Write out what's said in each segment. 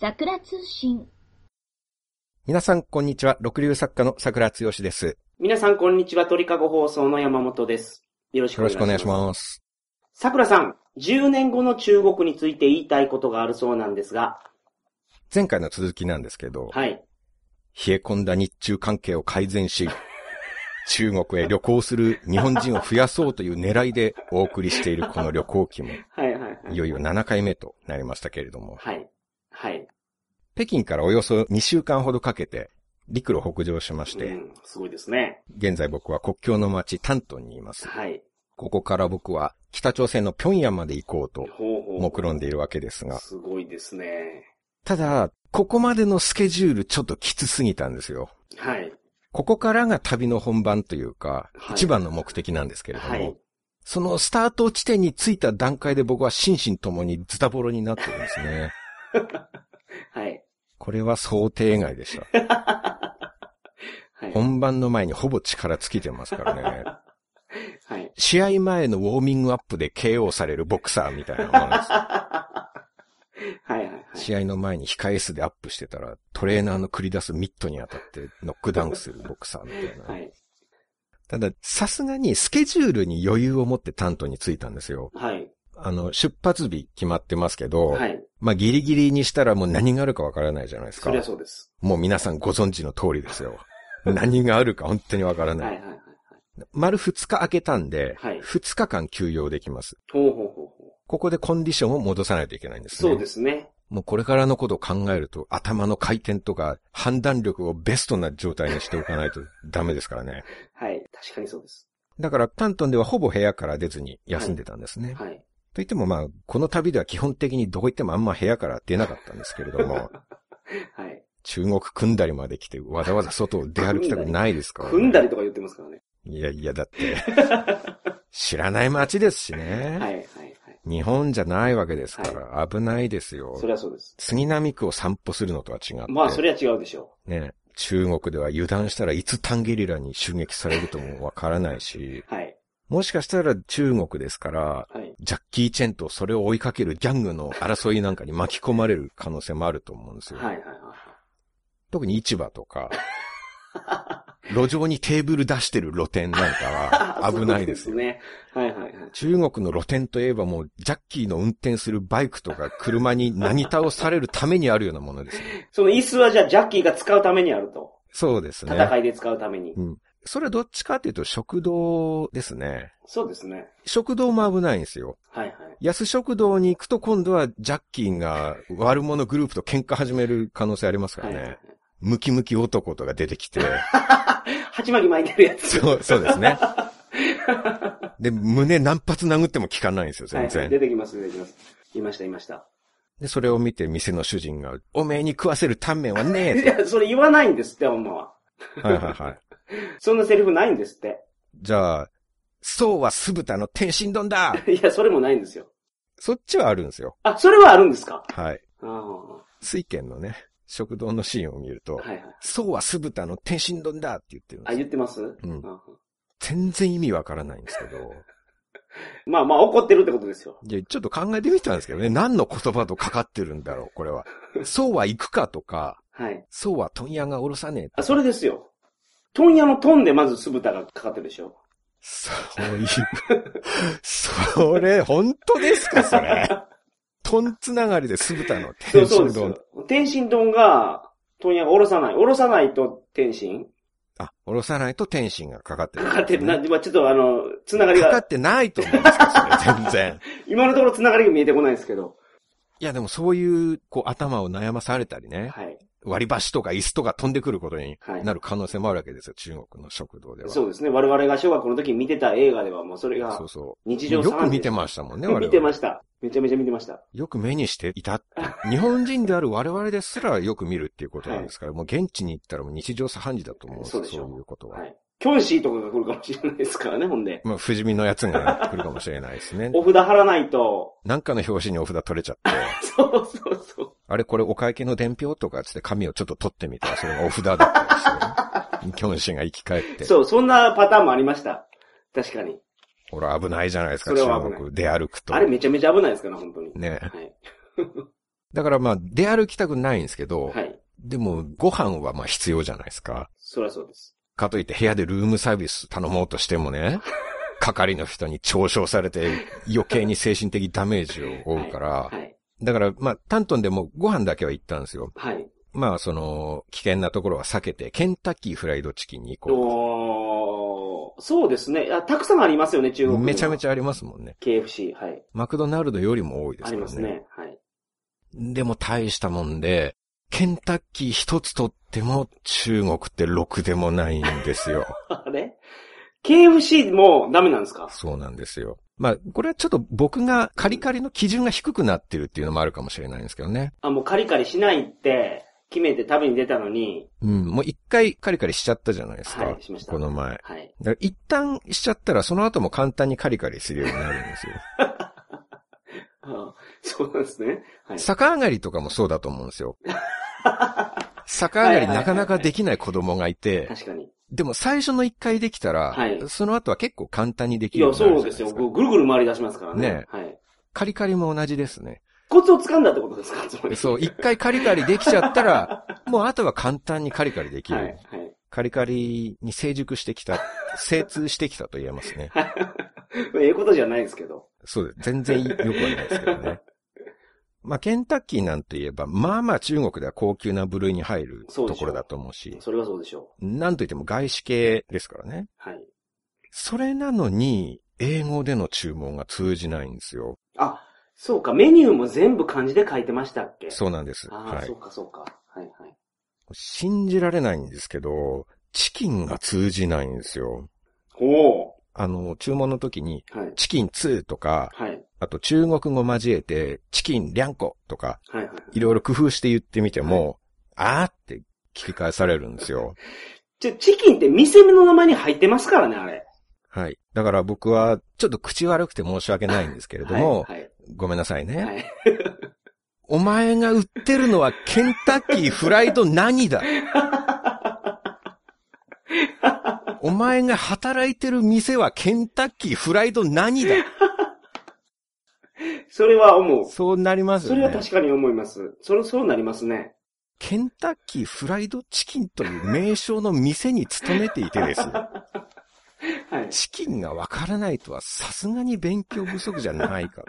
桜通信。皆さん、こんにちは。六流作家の桜つよしです。皆さん、こんにちは。鳥かご放送の山本です。よろしくよろお願いします。しくお願いします。桜さん、10年後の中国について言いたいことがあるそうなんですが、前回の続きなんですけど、はい。冷え込んだ日中関係を改善し、中国へ旅行する日本人を増やそうという狙いでお送りしているこの旅行記も、はいはいはいい。よいよ7回目となりましたけれども、はい。はい。北京からおよそ2週間ほどかけて陸路北上しまして、うん、すごいですね。現在僕は国境の町丹東にいます。はい。ここから僕は北朝鮮の平壌まで行こうと。目論んでいるわけですが、すごいですね。ただ、ここまでのスケジュールちょっときつすぎたんですよ。はい。ここからが旅の本番というか、はい一番の目的なんですけれども、はい。そのスタート地点に着いた段階で僕は心身ともにズタボロになってるんですね。はい。これは想定外でした。はい。本番の前にほぼ力尽きてますからね。はい。試合前のウォーミングアップで KO されるボクサーみたいなものです。はいはいはい。試合の前に控え室でアップしてたら、トレーナーの繰り出すミットに当たってノックダウンするボクサーみたいな。はい。ただ、さすがにスケジュールに余裕を持って担当に着いたんですよ。はい。あの、出発日決まってますけど、はい。まあギリギリにしたらもう何があるかわからないじゃないですかそり。ゃそうです。もう皆さんご存知の通りですよ。何があるか本当にわからない。はいはいはい。丸2日空けたんで、はい2日間休養できます。ほうほうほうほう。ここでコンディションを戻さないといけないんですね。そうですね。もうこれからのことを考えると、頭の回転とか判断力をベストな状態にしておかないとダメですからね。はい。確かにそうです。だから、タントンではほぼ部屋から出ずに休んでたんですね。はい。といってもまあ、この旅では基本的にどこ行ってもあんま部屋から出なかったんですけれども、はい。中国組んだりまで来てわざわざ外を出歩きたくないですから、ね。組んだりとか言ってますからね。いやいや、だって、知らない街ですしね。はいはいはい。日本じゃないわけですから、危ないですよ。そりゃそうです。杉並区を散歩するのとは違って。まあ、そりゃ違うでしょね、中国では油断したらいつタンゲリラに襲撃されるともわからないし、う。はい。もしかしたら中国ですから、はい。ジャッキー・チェンとそれを追いかけるギャングの争いなんかに巻き込まれる可能性もあると思うんですよ。はいはい特に市場とか、路上にテーブル出してる露店なんかは はい。危ないですよ。そうね。はいはいはい。中国の露店といえばもうジャッキーの運転するバイクとか車になぎ倒されるためにあるようなものですね。その椅子はじゃあジャッキーが使うためにあると。そうですね。戦いで使うために。うん。それはどっちかっていうと食堂ですね。そうですね。食堂も危ないんですよ。はいはい。安食堂に行くと今度はジャッキーが悪者グループと喧嘩始める可能性ありますからね。はい。ムキムキ男とか出てきて。鉢巻き巻いてるやつ。そう、そうですね。で、胸何発殴っても効かないんですよ、全然。はいはい。出てきます出てきます。いましたいました。で、それを見て店の主人が、おめえに食わせるタンメンはねえいや、それ言わないんですって、ほんまは。と。はいはいはい。そんなセリフないんですって。じゃあ、そうは酢豚の天津丼だ いや、それもないんですよ。そっちはあるんですよ。あ、それはあるんですか？はい。ああ。水軒のね、食堂のシーンを見ると、はいはい。そうは酢豚の天津丼だって言ってるんであ、すよ。言ってます？んあ全然意味わからないんですけど。まあまあ、怒ってるってことですよ。いや、ちょっと考えてみたんですけどね。何の言葉とかかってるんだろう、これは。そうは行くかとか、はい。そうは問屋がおろさねえとあ、それですよ。問屋のトンでまず酢豚がかかってるでしょ。そういう、それ、本当ですか、それ。トンつながりで酢豚のそう天津丼。そうですよ。天津丼が、問屋がおろさない。おろさないと天津あ、おろさないと天津がかかってる、かかってるな。まあちょっとあの、つながりが、かかってないと思うんですけど、それ、全然。今のところつながりが見えてこないですけど。いや、でもそういう、こう、頭を悩まされたりね、はい。割り箸とか椅子とか飛んでくることにはいなる可能性もあるわけですよ、中国の食堂では。そうですね。我々が小学校の時に見てた映画ではもうそれがそうそ日う。よ常茶飯事く見てましたもんね、我々。見てました。めちゃめちゃ見てました。よく目にしていた。日本人である我々ですらよく見るっていうことなんですから、もう現地に行ったらもう日常茶飯事だと思うんですよ、そうでしょそういうことは。はい。キョンシーとかが来るかもしれないですからね、ほんで。まあ、不死身のやつが来るかもしれないですね。お札貼らないと、なんかの表紙にお札取れちゃって、そうそうそう。あれこれお会計の伝票とかつって紙をちょっと取ってみたら、それがお札だったりして、キョンシーが生き返って、そう、そんなパターンもありました。確かに。ほら危ないじゃないですか、中国出歩くと。あれめちゃめちゃ危ないですから、本当に。ね。はい。だからまあ、出歩きたくないんですけど、はい。でも、ご飯はまあ必要じゃないですか。そりゃそうです。かといって部屋でルームサービス頼もうとしてもね、係の人に嘲笑されて余計に精神的ダメージを負うから、はい。だからまあ、タントンでもご飯だけは行ったんですよ。はい。まあ、その、危険なところは避けて、ケンタッキーフライドチキンに行こおーそうですね。あたくさんありますよね、中う。国めちゃめちゃありますもんね。KFC、はい。マクドナルドよりも多いですあからね。りますね。はい。でも大したもんで、ケンタッキー一つとっても中国ってろくでもないんですよ。あれ ?KFC もダメなんですか？そうなんですよ。まあ、これはちょっと僕がカリカリの基準が低くなってるっていうのもあるかもしれないんですけどね。あ、もうカリカリしないって決めて食べに出たのに、うん、もう一回カリカリしちゃったじゃないですか。はいしましたこの前。はい。だから一旦しちゃったらその後も簡単にカリカリするようになるんですよ。あ そうなんですね。はい。逆上がりとかもそうだと思うんですよ。逆上がりなかなかできない子供がいて、確かに。でも最初の一回できたら、はいその後は結構簡単にできいや、るようになるそうですよ。ぐるぐる回り出しますからね。ねはい。カリカリも同じですね。コツを掴んだってことですか？そう、一回カリカリできちゃったら、もうあとは簡単にカリカリできる。はい。はい。カリカリに成熟してきた、精通してきたと言えますね。ええことじゃないですけど。そうです。全然良くはないですけどね。まあ、ケンタッキーなんて言えば、まあまあ中国では高級な部類に入るところだと思うし、それはそうでしょなんといっても外資系ですからね。う。はい。それなのに、英語での注文が通じないんですよ。あ、そうか。メニューも全部漢字で書いてましたっけ？そうなんです。ああ、はいそう。か、そうか。はい、はい。信じられないんですけど、チキンが通じないんですよ。おあの、注文の時に。チキン2とか、はい。あと中国語交えて、チキンリャンコとか、はい、はい。いろいろ工夫して言ってみても、あーって聞き返されるんですよ。ちょ、チキンって店の名前に入ってますからね、あれ。はい。だから僕は、ちょっと口悪くて申し訳ないんですけれども、はい。ごめんなさいね。はい。お前が売ってるのはケンタッキーフライド何だ？お前が働いてる店はケンタッキーフライド何だ？それは思う。そうなりますよね。それは確かに思います。それ、そうなりますね。ケンタッキーフライドチキンという名称の店に勤めていてですよ。はい。チキンがわからないとはさすがに勉強不足じゃないかと。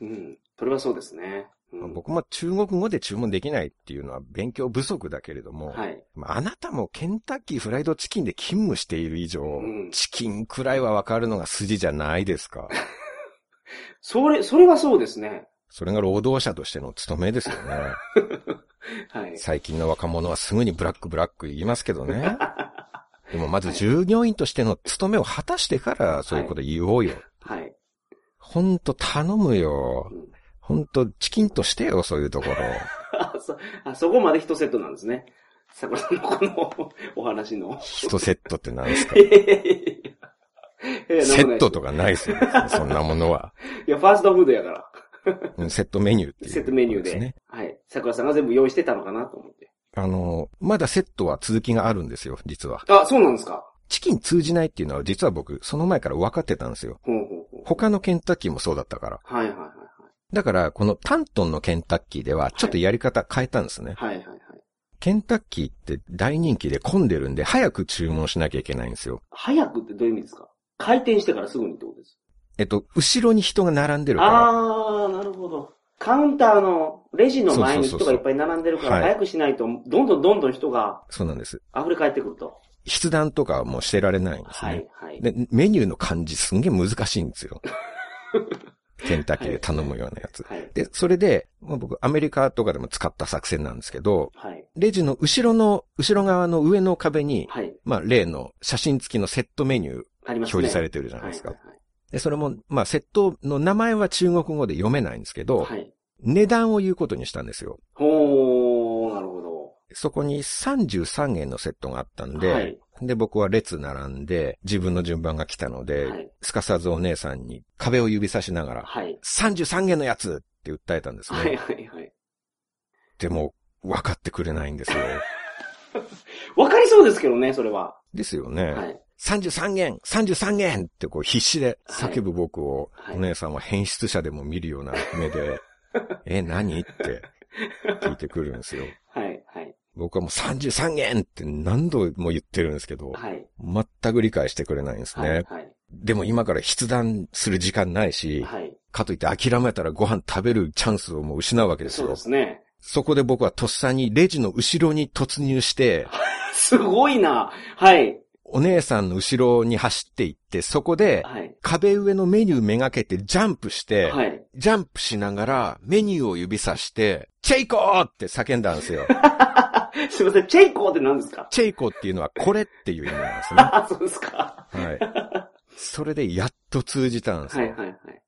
うん。それはそうですね。うんまあ僕も中国語で注文できないっていうのは勉強不足だけれども、はい。まああなたもケンタッキーフライドチキンで勤務している以上、んチキンくらいはわかるのが筋じゃないですか。それ、それはそうですね。それが労働者としての務めですよね。はい。最近の若者はすぐにブラックブラック言いますけどね。でもまず従業員としての務めを果たしてからそういうこと言おうよ。はい。ほんと頼むようん。ほんとチキンとしてよ、そういうところ。あ、そ、あ、そこまで一セットなんですね。桜さんのこのお話の。一セットって何ですか？セットとか。かないですよ。そんなものは。いや、ファーストフードやから。うんセットメニューっていう、セットメニューで。ね。はい。桜さんが全部用意してたのかなと思って。あの、まだセットは続きがあるんですよ、実は。あ、そうなんですか。チキン通じないっていうのは実は僕、その前から分かってたんですよ。ほうほうほう。他のケンタッキーもそうだったから。はいはいはいだから、このタントンのケンタッキーでは、ちょっとやり方変えたんですね。はい。はいはいはい。ケンタッキーって大人気で混んでるんで、早く注文しなきゃいけないんですよ。早くってどういう意味ですか？開店してからすぐにってことです？えっと、後ろに人が並んでるから。あー、なるほど。カウンターのレジの前に人がいっぱい並んでるから、はい早くしないと、どんどんどんどん人がそうなんです。溢れ返ってくると。筆談とかはもうしてられないんですね。はいはい。で、メニューの漢字すんげえ難しいんですよ。ケンタッキーで頼むようなやつ。はい。で、それで、まあ僕、アメリカとかでも使った作戦なんですけど、はい。レジの後ろの、後ろ側の上の壁に、はい。まあ、例の写真付きのセットメニュー。表示されてるじゃないですか。はいはいで、それも、まあ、セットの名前は中国語で読めないんですけど、はい。はい。値段を言うことにしたんですよ。ほー、なるほど。そこに33円のセットがあったんで、はいで、僕は列並んで、自分の順番が来たので、はいすかさずお姉さんに壁を指さしながら、はい。33円のやつって訴えたんですね。はいはいはい。でも、分かってくれないんですよ。わかりそうですけどね、それは。ですよね。はい。33円 !33 円ってこう必死で叫ぶ僕を、はいお姉さんは変質者でも見るような目で、え、何？って聞いてくるんですよ。僕はもう33元って何度も言ってるんですけど、はい。全く理解してくれないんですね。はい、はい。でも今から筆談する時間ないし、はい。かといって諦めたらご飯食べるチャンスをもう失うわけですよそうで。すね。そこで僕はとっさにレジの後ろに突入して、すごいな。はい、お姉さんの後ろに走っていって、そこではい、壁上のメニューめがけてジャンプして、はい。ジャンプしながらメニューを指さして、チェイコーって叫んだんですよ。すいません、チェイコーって何ですか？チェイコっていうのはこれっていう意味なんですね。あ、そうですか。はい。それでやっと通じたんですよ。はい、はい、はい。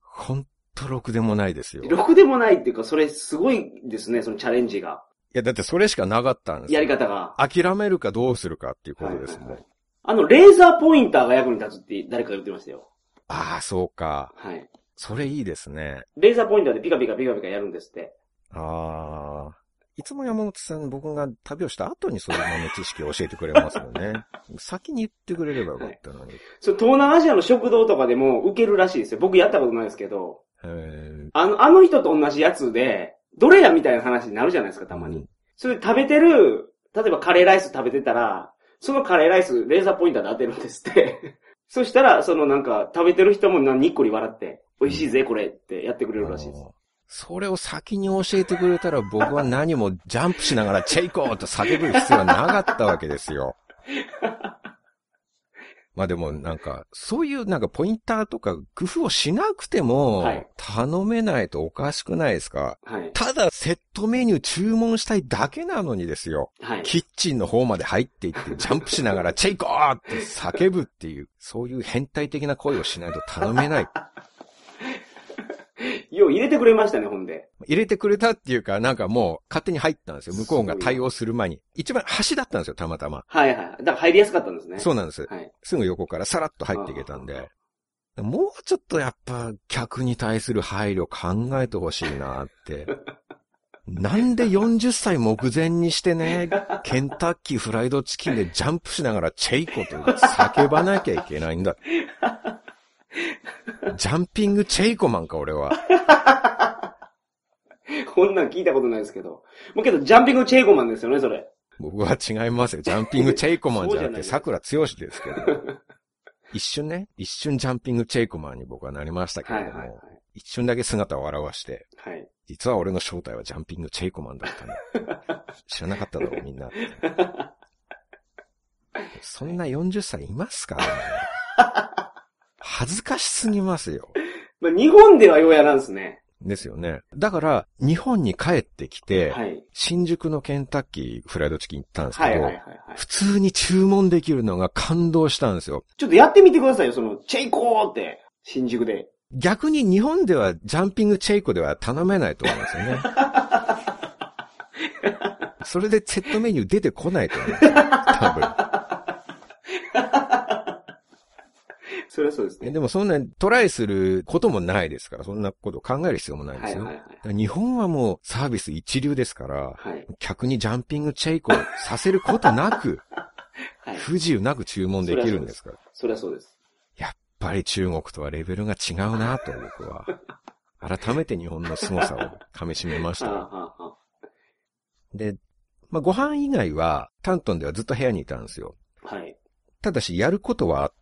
ほんとろくでもないですよ。いろくでもないっていうか、それすごいですね、そのチャレンジが。や、だってそれしかなかったんですよ。やり方が。諦めるかどうするかっていうことですもん。はいはいはいあの、レーザーポインターが役に立つって誰かが言ってましたよ。ああ、そうか。はい。それいいですね。レーザーポインターでピカピカピカピカやるんですって。ああ。いつも山本さん、僕が旅をした後にそういう豆知識を教えてくれますよね。先に言ってくれればよかったのに。そう、東南アジアの食堂とかでも受けるらしいですよ。僕やったことないですけど、へあの、あの人と同じやつで、どれやみたいな話になるじゃないですか、ーたまに。うんそれ食べてる、例えばカレーライス食べてたら、そのカレーライス、レーザーポインターで当てるんですって。そしたら、そのなんか、食べてる人もなにっこり笑って、美味しいぜ、これってやってくれるらしいです。それを先に教えてくれたら僕は何もジャンプしながらチェイコーと叫ぶ必要はなかったわけですよ。まあでもなんか、そういうなんかポインターとか工夫をしなくてもはい頼めないとおかしくないですかはい。ただセットメニュー注文したいだけなのにですよ。はい。キッチンの方まで入っていってジャンプしながらチェイコーって叫ぶっていう、そういう変態的な声をしないと頼めない。よう入れてくれましたね、ほんで。入れてくれたっていうか、なんかもう勝手に入ったんですよ。向こうが対応する前に。一番端だったんですよ、たまたま。はいはい。だから入りやすかったんですね。そうなんです。はい。すぐ横からさらっと入っていけたんで。もうちょっとやっぱ客に対する配慮考えてほしいなって。なんで40歳目前にしてね、ケンタッキーフライドチキンでジャンプしながらチェイコと叫ばなきゃいけないんだ。ジャンピングチェイコマンか、俺は。こんなん聞いたことないですけど。もうけど、ジャンピングチェイコマンですよね、それ。僕は違いますよ。ジャンピングチェイコマンじゃなくて、桜剛ですけど。一瞬ね、一瞬ジャンピングチェイコマンに僕はなりましたけれども、はいはいはい。一瞬だけ姿を現して、はい。実は俺の正体はジャンピングチェイコマンだったね。知らなかっただろう、みんな。そんな40歳いますかね恥ずかしすぎますよ。まあ、日本ではようやらんですね。ですよね。だから、日本に帰ってきて、はい。新宿のケンタッキーフライドチキン行ったんですけど、はいはいはいはい。普通に注文できるのが感動したんですよ。ちょっとやってみてくださいよ、その、チェイコーって、新宿で。逆に日本ではジャンピングチェイコでは頼めないと思いますよね。それでセットメニュー出てこないと思いますよ。多分。それはそうですね。えでもそんなトライすることもないですから、そんなこと考える必要もないですよ。はいはいはい。日本はもうサービス一流ですから、はい。客にジャンピングチェイコさせることなく、はい。不自由なく注文できるんですから。それはそうです。やっぱり中国とはレベルが違うなと僕は。改めて日本の凄さを噛み締めました。で、まあ、ご飯以外は、タントンではずっと部屋にいたんですよ。あ、はい。ただし、やることはあって、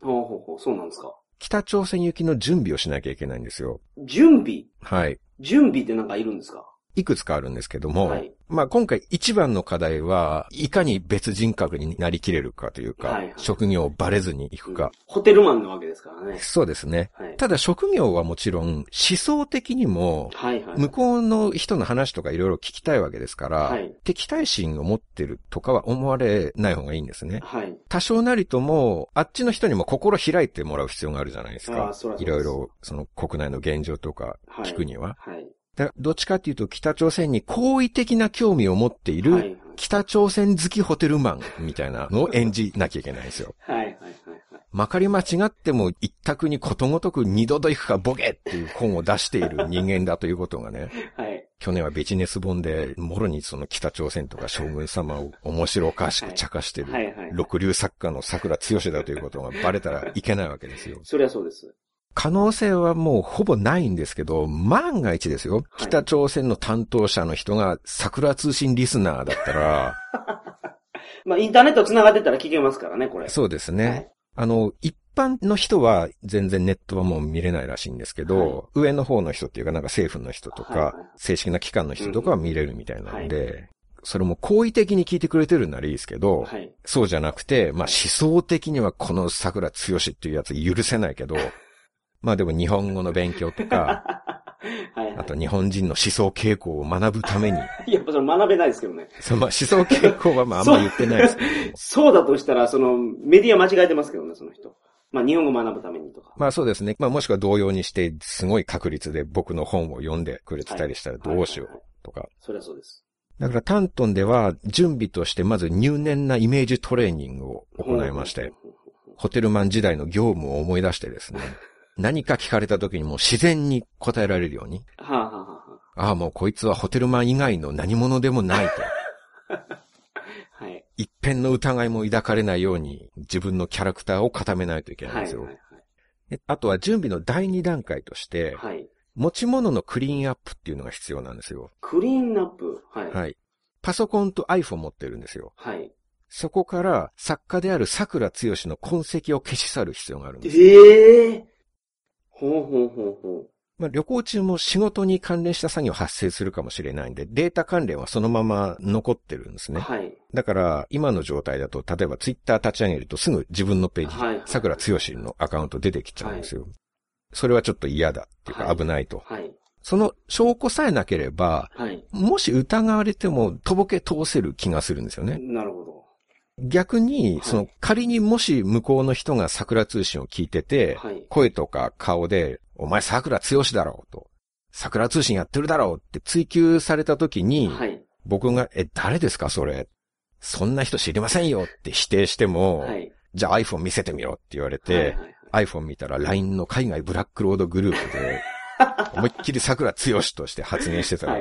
ほうほうほう、そうなんですか。北朝鮮行きの準備をしなきゃいけないんですよ。準備？はい。準備ってなんかいるんですか？いくつかあるんですけども、はいまあ今回一番の課題は、いかに別人格になりきれるかというか、はいはい職業をバレずに行くか。ホテルマンなわけですからね。そうですね。はい。ただ職業はもちろん、思想的にも、はいはい。向こうの人の話とかいろいろ聞きたいわけですから、はい敵対心を持ってるとかは思われない方がいいんですね。はい。多少なりとも、あっちの人にも心開いてもらう必要があるじゃないですあかいろいろ、その国内の現状とか聞くには。はい。だどっちかっていうと、北朝鮮に好意的な興味を持っている、はい。北朝鮮好きホテルマンみたいなのを演じなきゃいけないんですよ。はい。はい。はい。はい。まかり間違っても一択にことごとく二度と行くかボケっていう本を出している人間だということがね、はい。去年はビジネス本で、もろにその北朝鮮とか将軍様を面白おかしく茶化してる。六流作家の桜剛だということがバレたらいけないわけですよ。それはそうです。可能性はもうほぼないんですけど、万が一ですよ。はい北朝鮮の担当者の人が桜通信リスナーだったら、まあ、インターネット繋がってたら聞けますからね、これ。そうですね。はいあの、一般の人は全然ネットはもう見れないらしいんですけど、上の方の人っていうかなんか政府の人とか、はいはいはい正式な機関の人とかは見れるみたいなので、それも好意的に聞いてくれてるならいいですけど、はい。そうじゃなくて、まあ思想的にはこの桜剛っていうやつ許せないけど、まあでも日本語の勉強とか、はい、はい。あと日本人の思想傾向を学ぶために、いや、それ学べないですけどね。そのまあ思想傾向はまああんま言ってないですけど、そうだとしたら、その、メディア間違えてますけどね、その人。まあ、日本語学ぶためにとか。まあそうですね。まあもしくは同様にして、すごい確率で僕の本を読んでくれてたりしたらどうしようとか。そりゃそうです。だからタントンでは準備としてまず入念なイメージトレーニングを行いまして、ホテルマン時代の業務を思い出してですね、何か聞かれた時にもう自然に答えられるように、はあ、はあはあはああもうこいつはホテルマン以外の何者でもないと、あ、はい。一辺の疑いも抱かれないように自分のキャラクターを固めないといけないんはい。ですよ。はい。であとは準備の第二段階として、はい。持ち物のクリーンアップっていうのが必要なんですよ。クリーンアップ？はい。はい。パソコンと iPhone 持ってるんですよ。はい。そこから作家である桜剛の痕跡を消し去る必要があるんです。ええほうほうほうほまあ、旅行中も仕事に関連した作業発生するかもしれないんで、データ関連はそのまま残ってるんですう。ね。はい。だから、今の状態だと、例えばツイッター立ち上げるとすぐ自分のページ、はい桜剛のアカウント出てきちゃうんですよ。それはちょっと嫌だっていうかはい危ないと。はい。その証拠さえなければ、はい。もし疑われてもとぼけ通せる気がするんですよね。なるほど。逆に、はいその仮にもし向こうの人が桜通信を聞いてて、はい。声とか顔で、お前桜剛だろうと、桜通信やってるだろうって追求された時に、はい。僕が、え、誰ですかそれ？そんな人知りませんよって否定しても、はい。じゃあ iPhone 見せてみろって言われて、iPhone 見たら LINE の海外ブラックロードグループで、思いっきり桜剛として発言してたら。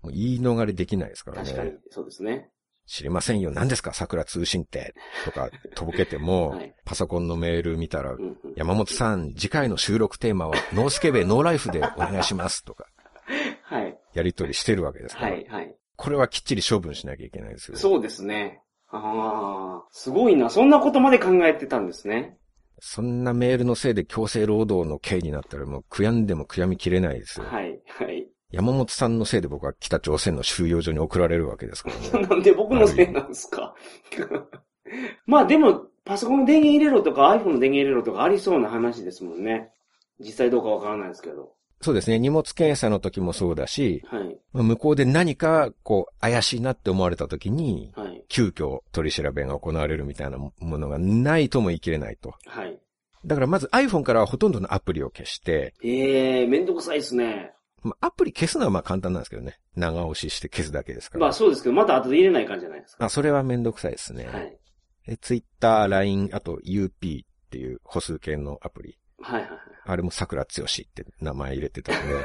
もう言い逃れできないですからね。確かに、そうですね。知りませんよ。何ですか？桜通信って。とか、とぼけても、はいパソコンのメール見たらう、んうん。山本さん、次回の収録テーマは、ノースケベノーライフでお願いします。とか、はい。やりとりしてるわけですから。はい。はい。これはきっちり処分しなきゃいけないですよ。そうですね。ああ、すごいな。そんなことまで考えてたんですね。そんなメールのせいで強制労働の刑になったらもう悔やんでも悔やみきれないですよ。はい。はい。山本さんのせいで僕は北朝鮮の収容所に送られるわけですからね。なんで僕のせいなんですか？まあでも、パソコンの電源入れろとか iPhone の電源入れろとかありそうな話ですもんね。実際どうかわからないですけど。そうですね。荷物検査の時もそうだし、はい。まあ向こうで何かこう怪しいなって思われた時に、はい。急遽取り調べが行われるみたいなものがないとも言い切れないと。はい。だからまず iPhone からはほとんどのアプリを消して、ええー、めんどくさいですね。まあ、アプリ消すのはまあ簡単なんですけどね。長押しして消すだけですから。まあそうですけど、また後で入れない感じじゃないですか。あ、それはめんどくさいですね。はい。で Twitter、LINE、あと UP っていう歩数系のアプリ。はいはいあれも桜剛って名前入れてたんで、はい。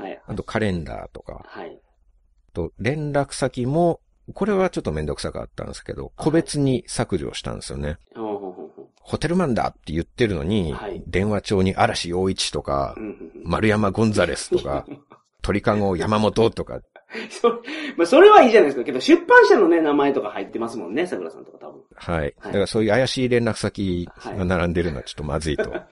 はい。あとカレンダーとか、はい。あと連絡先も、これはちょっとめんどくさかったんですけど、個別に削除したんですよね。ほうほうほうほうホテルマンだって言ってるのに、はい電話帳に嵐陽一とかう、ん丸山ゴンザレスとか、鳥かご山本とか、それ、まあそれはいいじゃないですか。けど、出版社のね、名前とか入ってますもんね、桜さんとか多分。はい。だからそういう怪しい連絡先が並んでるのはちょっとまずいと。はい。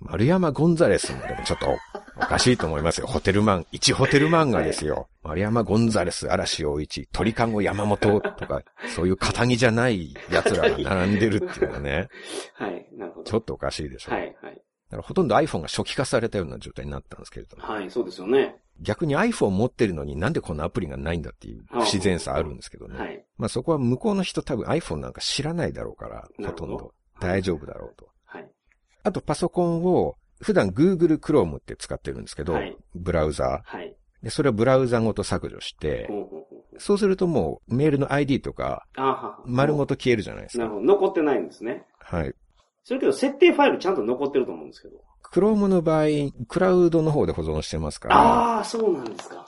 丸山ゴンザレスもでもちょっとおかしいと思いますよ。ホテルマン、一ホテルマンがですよ。丸山ゴンザレス、嵐陽一、鳥かご山本とか、そういう肩着じゃない奴らが並んでるっていうのはね、はい。なるほど。ちょっとおかしいでしょ。はい、はい。だからほとんど iPhone が初期化されたような状態になったんですけれども、はい、そうですよね。逆に iPhone 持ってるのになんでこんなアプリがないんだっていう不自然さあるんですけどね。はい。まあそこは向こうの人多分 iPhone なんか知らないだろうから、ほとんど大丈夫だろうと。はい。あとパソコンを普段 Google Chrome って使ってるんですけど、はいブラウザはい。ー。で、それをブラウザごと削除してほ、うほうほうほうそうするともうメールの ID とか。丸ごと消えるじゃないですか。なるほど。残ってないんですね。はい。それけど、設定ファイルちゃんと残ってると思うんですけど。Chrome の場合、クラウドの方で保存してますから、ああ、そうなんですか。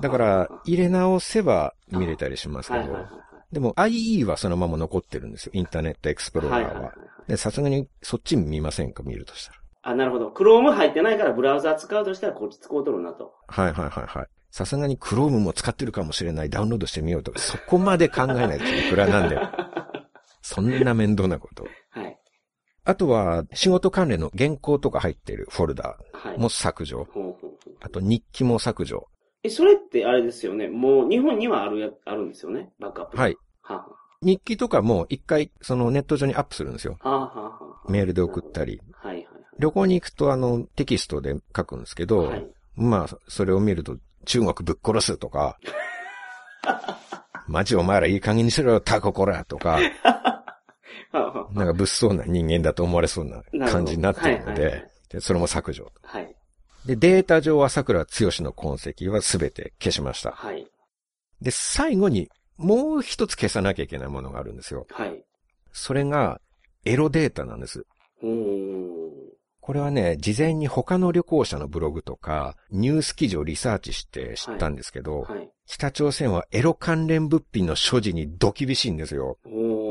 だから入れ直せば見れたりしますけどはいはいはい、でも IE はそのまま残ってるんですよ。インターネットエクスプローラーは。はいはいはいはい。で、さすがにそっち見ませんか見るとしたら。あ、なるほど。クローム入ってないからブラウザ使うとしたらこっち使うとるなと。はいはいはいはい。さすがに Chrome も使ってるかもしれない、ダウンロードしてみようとか、そこまで考えないです いくらなんで。そんな面倒なこと。はい。あとは、仕事関連の原稿とか入ってるフォルダはい。も削除。ほうほうほうあと日記も削除。え、それってあれですよね。もう日本にはあるや、あるんですよね。バックアップ。はい。はあ、日記とかも一回そのネット上にアップするんですよ。はあ、はあ、はあ。メールで送ったり。はいはい旅行に行くとあのテキストで書くんですけど、はい。はい。まあ、それを見ると中国ぶっ殺すとか、マジお前らいい加減にしろよ、タココラとか。なんか物騒な人間だと思われそうな感じになってるのなるほどはいはいはいで、でそれも削除。はい。で、データ上は桜剛の痕跡はすべて消しました。はい。で、最後にもう一つ消さなきゃいけないものがあるんですよ。はい。それが、エロデータなんです。おー。これはね、事前に他の旅行者のブログとか、ニュース記事をリサーチして知ったんですけど、はい。北朝鮮はエロ関連物品の所持にド厳しいんですよ。お。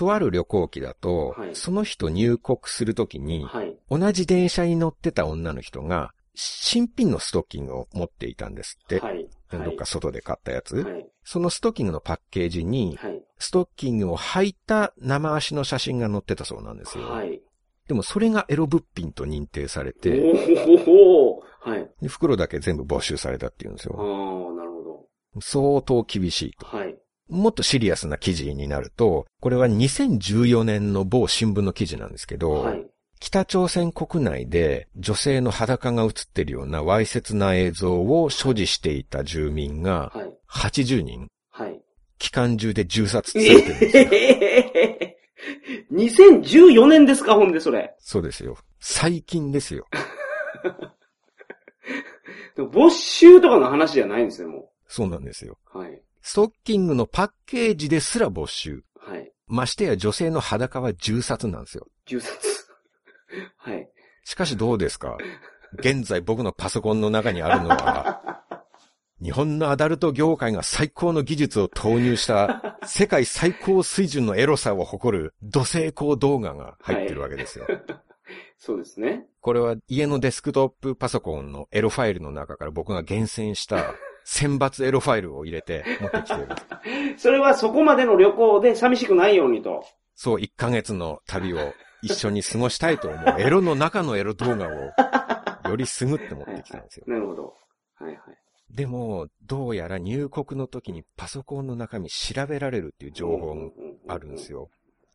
とある旅行機だと、はいその人入国するときに、はい。同じ電車に乗ってた女の人が、新品のストッキングを持っていたんですって。はい。はい。どっか外で買ったやつ、はい。そのストッキングのパッケージに、はい。ストッキングを履いた生足の写真が載ってたそうなんですよ。はい。でもそれがエロ物品と認定されおて、ー。はい。で袋だけ全部没収されたっていうんですあよ。ー、なるほど。相当厳しいと。はい。もっとシリアスな記事になると、これは2014年の某新聞の記事なんですけど、はい。北朝鮮国内で女性の裸が映ってるようなわいせつな映像を所持していた住民がはい。80人、はい。期間中で銃殺されてるんですよ。えー、2014年ですか、ほんで、それ。そうですよ。最近ですよ。でも没収とかの話じゃないんですよ、もそうなんですよ。う。はい。ストッキングのパッケージですら没収。はい。ましてや女性の裸は銃殺なんですよ。銃殺。はい。しかしどうですか？現在僕のパソコンの中にあるのは、日本のアダルト業界が最高の技術を投入した世界最高水準のエロさを誇る土成功動画が入ってるわけですよ。そうですね。これは家のデスクトップパソコンのエロファイルの中から僕が厳選した選抜エロファイルを入れて持ってきてる。それはそこまでの旅行で寂しくないようにと。そう、1ヶ月の旅を一緒に過ごしたいと思う。エロの中のエロ動画をよりすぐって持ってきたんですよ。なるほど。はいはい。でも、どうやら入国の時にパソコンの中身調べられるっていう情報があるんですよ。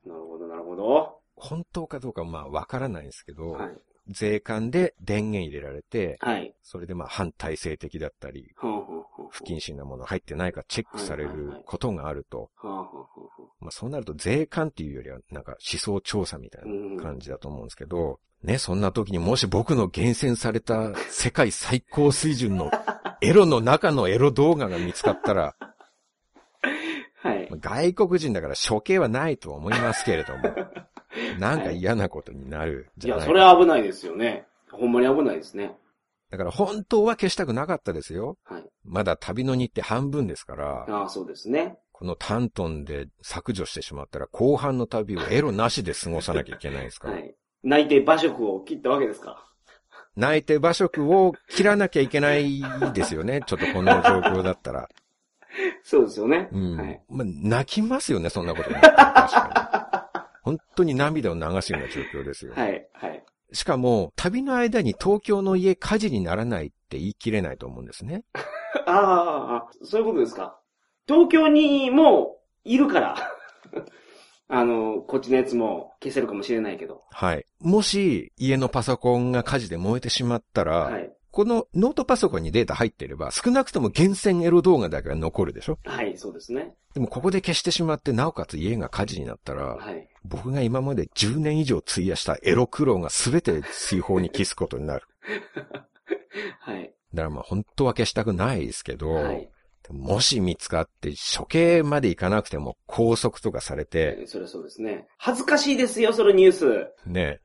なるほど、なるほど。本当かどうかまあわからないんですけど、はい。税関で電源入れられて、はい。それでまあ反体制的だったり、不謹慎なもの入ってないかチェックされることがあると、まあそうなると税関っていうよりはなんか思想調査みたいな感じだと思うんですけど、ね、そんな時にもし僕の厳選された 世界最高水準のエロの中のエロ動画が見つかったら、はい。外国人だから処刑はないと思いますけれども、なんか嫌なことになるいや、じゃないそれは危ないですよね。ほんまに危ないですね。だから本当は消したくなかったですよ。はい。まだ旅の日程半分ですから、ああ、そうですね。このタントンで削除してしまったら後半の旅をエロなしで過ごさなきゃいけないですから。はい。内定馬食を切ったわけですか。内定馬食を切らなきゃいけないですよね。ちょっとこの状況だったら。そうですよね。うん。はい。まあ、泣きますよね、そんなこと確かに。本当に涙を流すような状況ですよ。はい。はい。しかも、旅の間に東京の家火事にならないって言い切れないと思うんですね。ああ、そういうことですか。東京にもいるから。あの、こっちのやつも消せるかもしれないけど。はい。もし、家のパソコンが火事で燃えてしまったら、はい。このノートパソコンにデータ入ってれば、少なくとも厳選エロ動画だけは残るでしょ？はい、そうですね。でもここで消してしまって、なおかつ家が火事になったら、はい。僕が今まで10年以上費やしたエロ苦労が全て水泡に帰すことになる。はい。だからまあ本当は消したくないですけど、はい。もし見つかって処刑までいかなくても拘束とかされて、それはそうですね。恥ずかしいですよ、そのニュース。ね、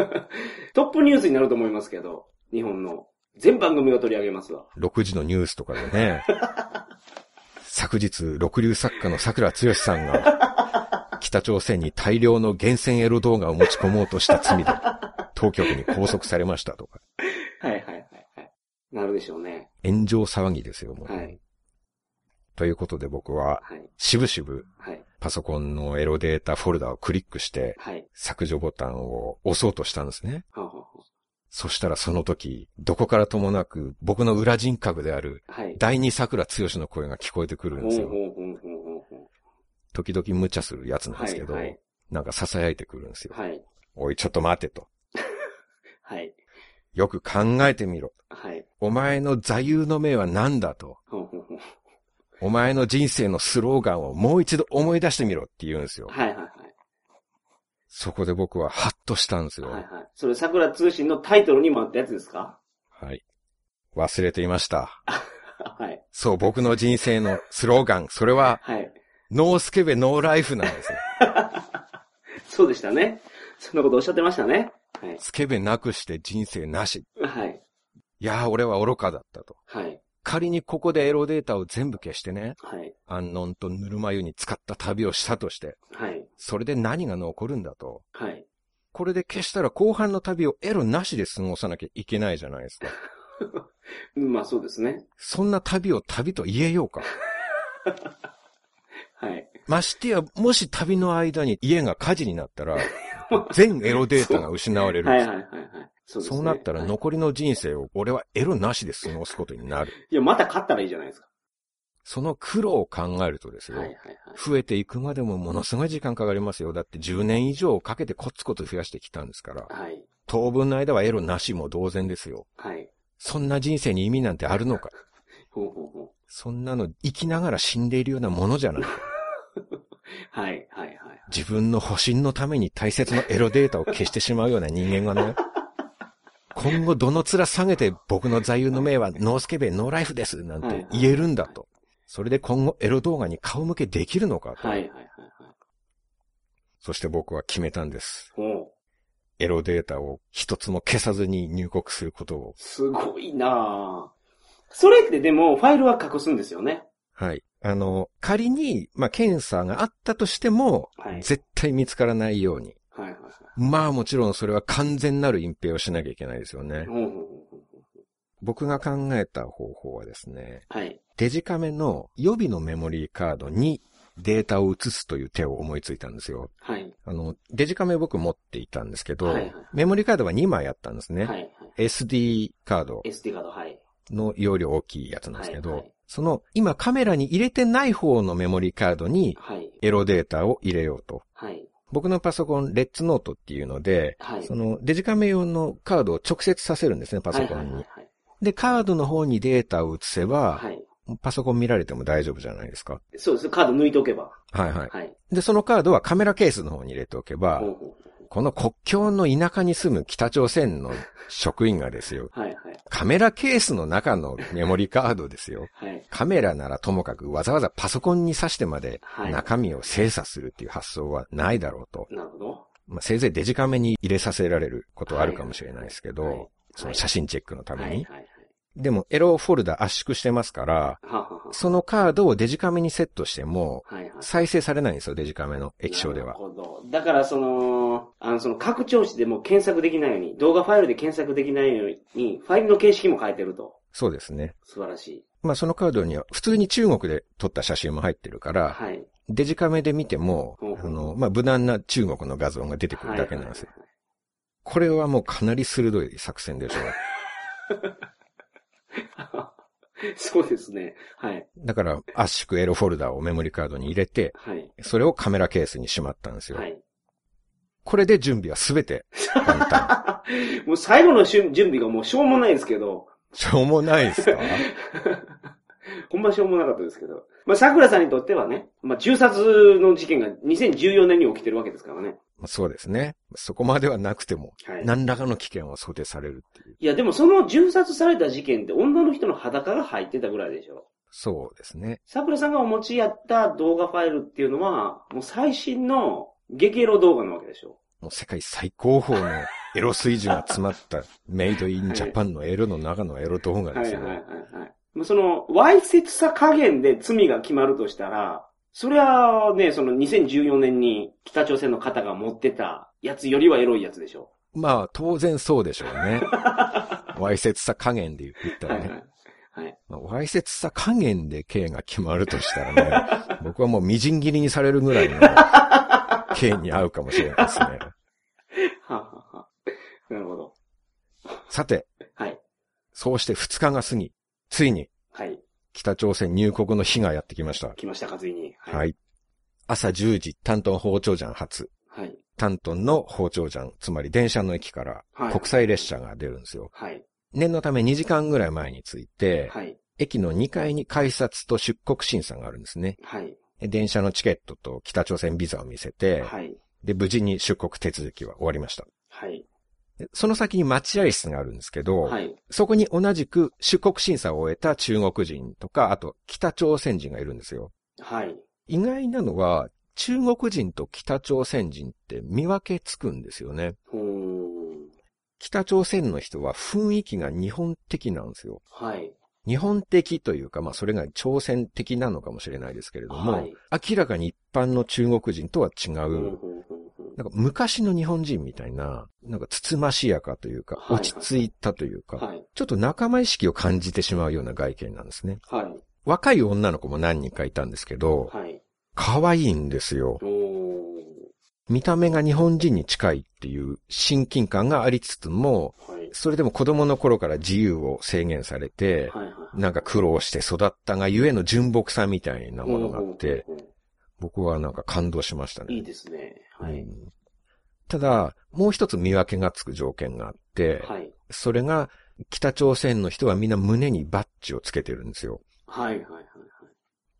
トップニュースになると思いますけど、日本の。全番組が取り上げますわ。6時のニュースとかでね、昨日、六流作家の桜剛さんが、北朝鮮に大量の厳選エロ動画を持ち込もうとした罪で、当局に拘束されましたとか。はいはいはいはい。なるでしょうね。炎上騒ぎですよ、もう。はい。ということで僕は、はい。しぶしぶはい。パソコンのエロデータフォルダをクリックして、はい。削除ボタンを押そうとしたんですね。そしたらその時、どこからともなく僕の裏人格である。第二桜剛の声が聞こえてくるんですよ時々無茶するやつうなんですけど、はいはい。なんか囁いてくるんですよ。はい。おい、ちょっと待てと。はい。よく考えてみろ。はい。お前の座右の銘は何だと。お前の人生のスローガンをもう一度思い出してみろって言うんですよ。はいはいはい。そこで僕はハッとしたんですよ。はいはい。それ桜通信のタイトルにもあったやつですか？はい。忘れていました。はい。そう、僕の人生のスローガン、それは、はい。ノースケベノーライフなんですよ。そうでしたね。そんなことおっしゃってましたね。はい。スケベなくして人生なし。はい。いやー、俺は愚かだったと。はい。仮にここでエロデータを全部消してね、はい。安ンとぬるま湯に使った旅をしたとして、はい。それで何が残るんだと。はい。これで消したら後半の旅をエロなしで過ごさなきゃいけないじゃないですか。まあそうですね。そんな旅を旅と言えようか。はい。ましてや、もし旅の間に家が火事になったら、全エロデータが失われるんですよはいはいはいはい。そうね。そうなったらはい残りの人生を俺はエロなしで過ごすことになる。いや、また勝ったらいいじゃないですか。その苦労を考えるとですよ、はいはいはい。増えていくまでもものすごい時間かかりますよ。だって10年以上かけてコツコツ増やしてきたんですから。はい。当分の間はエロなしも同然ですよ。はい。そんな人生に意味なんてあるのか。ほうほうほそんなの生きながら死んでいるようなものじゃない。はいはいはい。自分の保身のために大切なエロデータを消してしまうような人間がね、今後どの面下げて僕の座右の銘はノースケベノーライフですなんて言えるんだと。それで今後エロ動画に顔向けできるのかと。はいはいはいはい。そして僕は決めたんです。エロデータを一つも消さずに入国することを。すごいなぁ。それってでも、ファイルは隠すんですよね。はい。あの、仮に、まあ、検査があったとしても、はい。絶対見つからないように。はいはいはい。まあもちろんそれは完全なる隠蔽をしなきゃいけないですよね。ほうほうほうほう僕が考えた方法はですね、はい。デジカメの予備のメモリーカードにデータを移すという手を思いついたんですよ。はい。あの、デジカメ僕持っていたんですけど、はいはいメモリーカードは2枚あったんですね。はい。はい。SD カード SD カード、はい。の容量大きいやつなんですけど、はいはいその今カメラに入れてない方のメモリーカードにはい。エロデータを入れようと。はい。僕のパソコン、レッツノートっていうので、はい。そのデジカメ用のカードを直接させるんですね、パソコンに。はいはいはいで、カードの方にデータを移せば、はい。はい。パソコン見られても大丈夫じゃないですか。そうです。カード抜いておけば。はいはい。はい。で、そのカードはカメラケースの方に入れておけばほ、うほうこの国境の田舎に住む北朝鮮の職員がですよ、はいはい。カメラケースの中のメモリカードですよ。はい。カメラならともかくわざわざパソコンに挿してまではい中身を精査するっていう発想はないだろうと。なるほど。まあ、せいぜいデジカメに入れさせられることはあるかもしれないですけど、はいその写真チェックのために。はいはいはい。でも、エロフォルダ圧縮してますから。そのカードをデジカメにセットしても。再生されないんですよ、デジカメの液晶ではなる。ほど。だからその、あの、その拡張子でも検索できないように、動画ファイルで検索できないように、ファイルの形式も変えてると。そうですね。素晴らしい。まあそのカードには普通に中国で撮った写真も入ってるから、はい。デジカメで見てもあの、まあ無難な中国の画像が出てくるだけなんですよ。はいこれはもうかなり鋭い作戦でしょう。そうですね。はい。だから圧縮エロフォルダをメモリカードに入れて、はい。それをカメラケースにしまったんですよ。はい。これで準備はすべて簡単。もう最後の準準備がもうしょうもないですけど、しょうもないですか？ほんましょうもなかったですけど。まあ、桜さんにとってはね、まあ、銃殺の事件が2014年に起きてるわけですからね。まあそうですね。そこまではなくても、はい。何らかの危険は想定されるっていう。いや、でもその銃殺された事件って女の人の裸が入ってたぐらいでしょ。そうですね。桜さんがお持ちやった動画ファイルっていうのは、もう最新の激エロ動画なわけでしょ。もう世界最高峰のエロ水準が詰まったメイドインジャパンのエロの中のエロ動画ですよ。はいはいはいはい。その、わいせつさ加減で罪が決まるとしたら、それはね、その2014年に北朝鮮の方が持ってたやつよりはエロいやつでしょ。まあ、当然そうでしょうね。わいせつさ加減で言ったらね。はい。まあわいせつさ加減で刑が決まるとしたらね、僕はもうみじん切りにされるぐらいの 刑に合うかもしれないですね。はあはあはあなるほど。さて、はい。そうして2日が過ぎ、ついにはい。北朝鮮入国の日がやってきました。来ましたか、ついに。は。い。朝10時、丹東包丁山発。はい。丹東の包丁山、つまり電車の駅からはい国際列車が出るんですよ。はい。念のため2時間ぐらい前に着いて、はい。駅の2階に改札と出国審査があるんですね。はい。で電車のチケットと北朝鮮ビザを見せて、はい。で、無事に出国手続きは終わりました。はい。でその先に待合室があるんですけど、はい。そこに同じく出国審査を終えた中国人とか、あと北朝鮮人がいるんですよ。はい。意外なのは、中国人と北朝鮮人って見分けつくんですよね。北朝鮮の人は雰囲気が日本的なんですよ。はい。日本的というか、まあそれが朝鮮的なのかもしれないですけれども、はい明らかに一般の中国人とは違う、なんか昔の日本人みたいな、なんかつつましやかというか、落ち着いたというか、はい。ちょっと仲間意識を感じてしまうような外見なんですね。はい。若い女の子も何人かいたんですけど、はい。可愛いんですよ。見た目が日本人に近いっていう親近感がありつつも、はい。それでも子供の頃から自由を制限されて。なんか苦労して育ったがゆえの純朴さみたいなものがあって、僕はなんか感動しましたんいいね。ですね。はい。うんただ、もう一つ見分けがつく条件があって、はい。それが北朝鮮の人はみんな胸にバッジをつけてるんですよ。はい。はい。はい。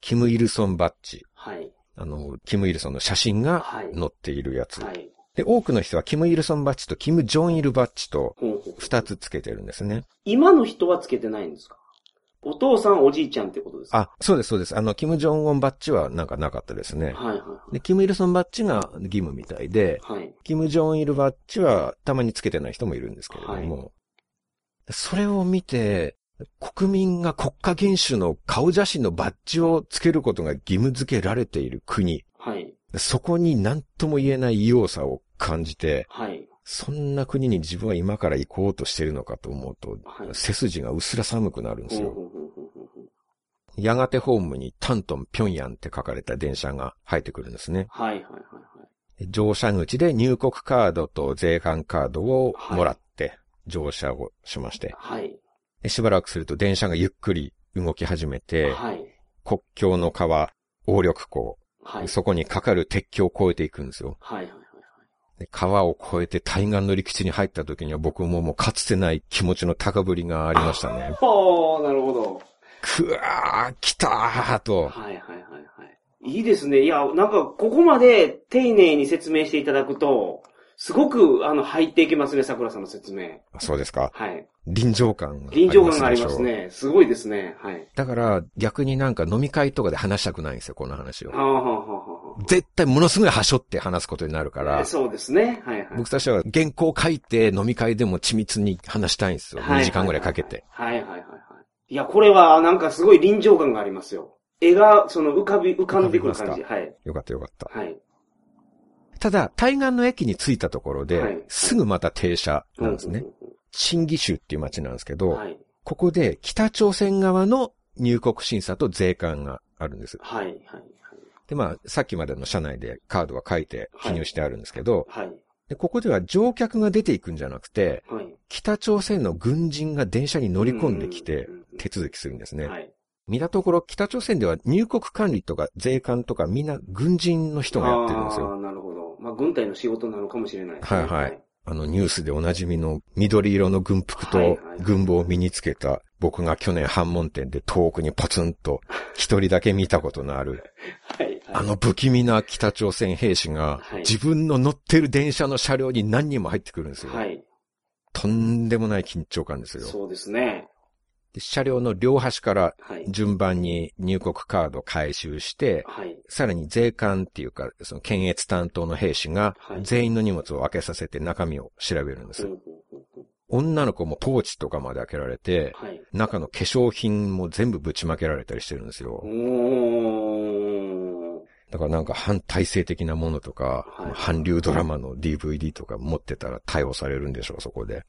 キム・イルソンバッジ。はい。あの、キム・イルソンの写真がはい。載っているやつ。はい。で、多くの人はキム・イルソンバッジとキム・ジョン・イルバッジと二つつけてるんですね。今の人はつけてないんですか？お父さん、おじいちゃんってことですか？あ、そうです、そうです。あの、キム・ジョンウォンバッジはなんかなかったですね。はいはいで、キム・イルソンバッジが義務みたいで、はい。はい。キム・ジョン・イルバッジはたまにつけてない人もいるんですけれども、それを見て、国民が国家元首の顔写真のバッジをつけることが義務付けられている国、はい。そこに何とも言えない異様さを感じて、はい。そんな国に自分は今から行こうとしてるのかと思うと、はい背筋がうすら寒くなるんですよ。やがてホームにタントン、ピョンヤンって書かれた電車が入ってくるんですね。はいはいはいはい。乗車口で入国カードと税関カードをもらって乗車をしまして、はい。でしばらくすると電車がゆっくり動き始めて、はい。国境の川、鴨緑港、はい。そこにかかる鉄橋を越えていくんですよ。はいはい川を越えて対岸の陸地に入った時には僕ももうかつてない気持ちの高ぶりがありましたね。ほー、なるほど。くわー、来たーと。はいはいはいはい。いいですね。いや、なんか、ここまで丁寧に説明していただくと、すごく、あの、入っていけますね、桜さんの説明。そうですか。はい。臨場感が臨場感がありますね。すごいですね。はい。だから逆になんか飲み会とかで話したくないんですよ、この話をは。あ、はあはあは絶対ものすごい端折って話すことになるかあ、ら、そうですね。はいはい。僕としては原稿書いて飲み会でも緻密に話したいんですよ。はい2時間ぐらいかけて。。はいはいはいはい。いや、これはなんかすごい臨場感がありますよ。絵が、その浮かび、浮かんでくる感じ。はい。よかったよかった。はい。ただ、対岸の駅に着いたところで、はいすぐまた停車なんですね。新義州っていう街なんですけど、うん。はい。ここで北朝鮮側の入国審査と税関があるんです。はいはいで、まあ、さっきまでの車内でカードは書いて記入してあるんですけど、はい。でここでは乗客が出ていくんじゃなくて、はい。はい。北朝鮮の軍人が電車に乗り込んできて手続きするんですね。はい。見たところ北朝鮮では入国管理とか税関とかみんな軍人の人がやってるんですよ。ああ、なるほど。まあ、軍隊の仕事なのかもしれない。はいはい。あのニュースでおなじみの緑色の軍服と軍帽を身につけた僕が去年反門店で遠くにポツンと 一人だけ見たことのある。あの不気味な北朝鮮兵士がはい自分の乗ってる電車の車両に何人も入ってくるんですよ。はい。とんでもない緊張感ですよ。そうですね。で車両の両端からはい。順番に入国カードを回収して、はい。さらに税関っていうか、その検閲担当の兵士がはい全員の荷物を開けさせて中身を調べるんです。うんうんうんうん女の子もポーチとかまで開けられて、はい。中の化粧品も全部ぶちまけられたりしてるんですよ。だからなんか反体制的なものとか、はい韓流ドラマの DVD とか持ってたら逮捕されるんでしょう、そこで。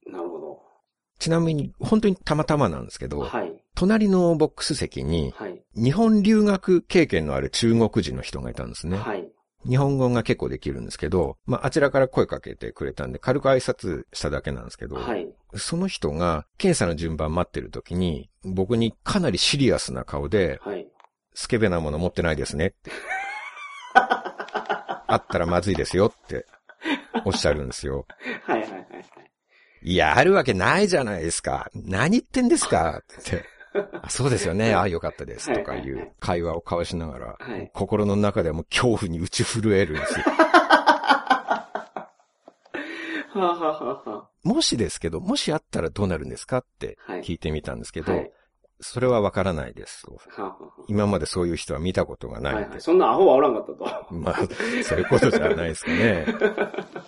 ちなみに、本当にたまたまなんですけど。ど、はい。隣のボックス席に、はい。日本留学経験のある中国人の人がいたんですね。はい。日本語が結構できるんですけど、まあ、あちらから声かけてくれたんで、軽く挨拶しただけなんですけど、はい。その人が検査の順番待ってる時に、僕にかなりシリアスな顔で、はい。スケベなもの持ってないですねって。あったらまずいですよっておっしゃるんですよ。はい。はい。はい。いや、あるわけないじゃないですか。何言ってんですか？って。あそうですよね。ああ、よかったです。とかいう会話を交わしながら、はい心の中ではもう恐怖に打ち震えるんですよ。もしですけど、もしあったらどうなるんですか？ってはい聞いてみたんですけあ、ど、はい。それはわからないです今までそういう人は見たことがあ、ないんで。はいはい。そんなアホはおらんかったと。まあ、そういうことじゃないですかね。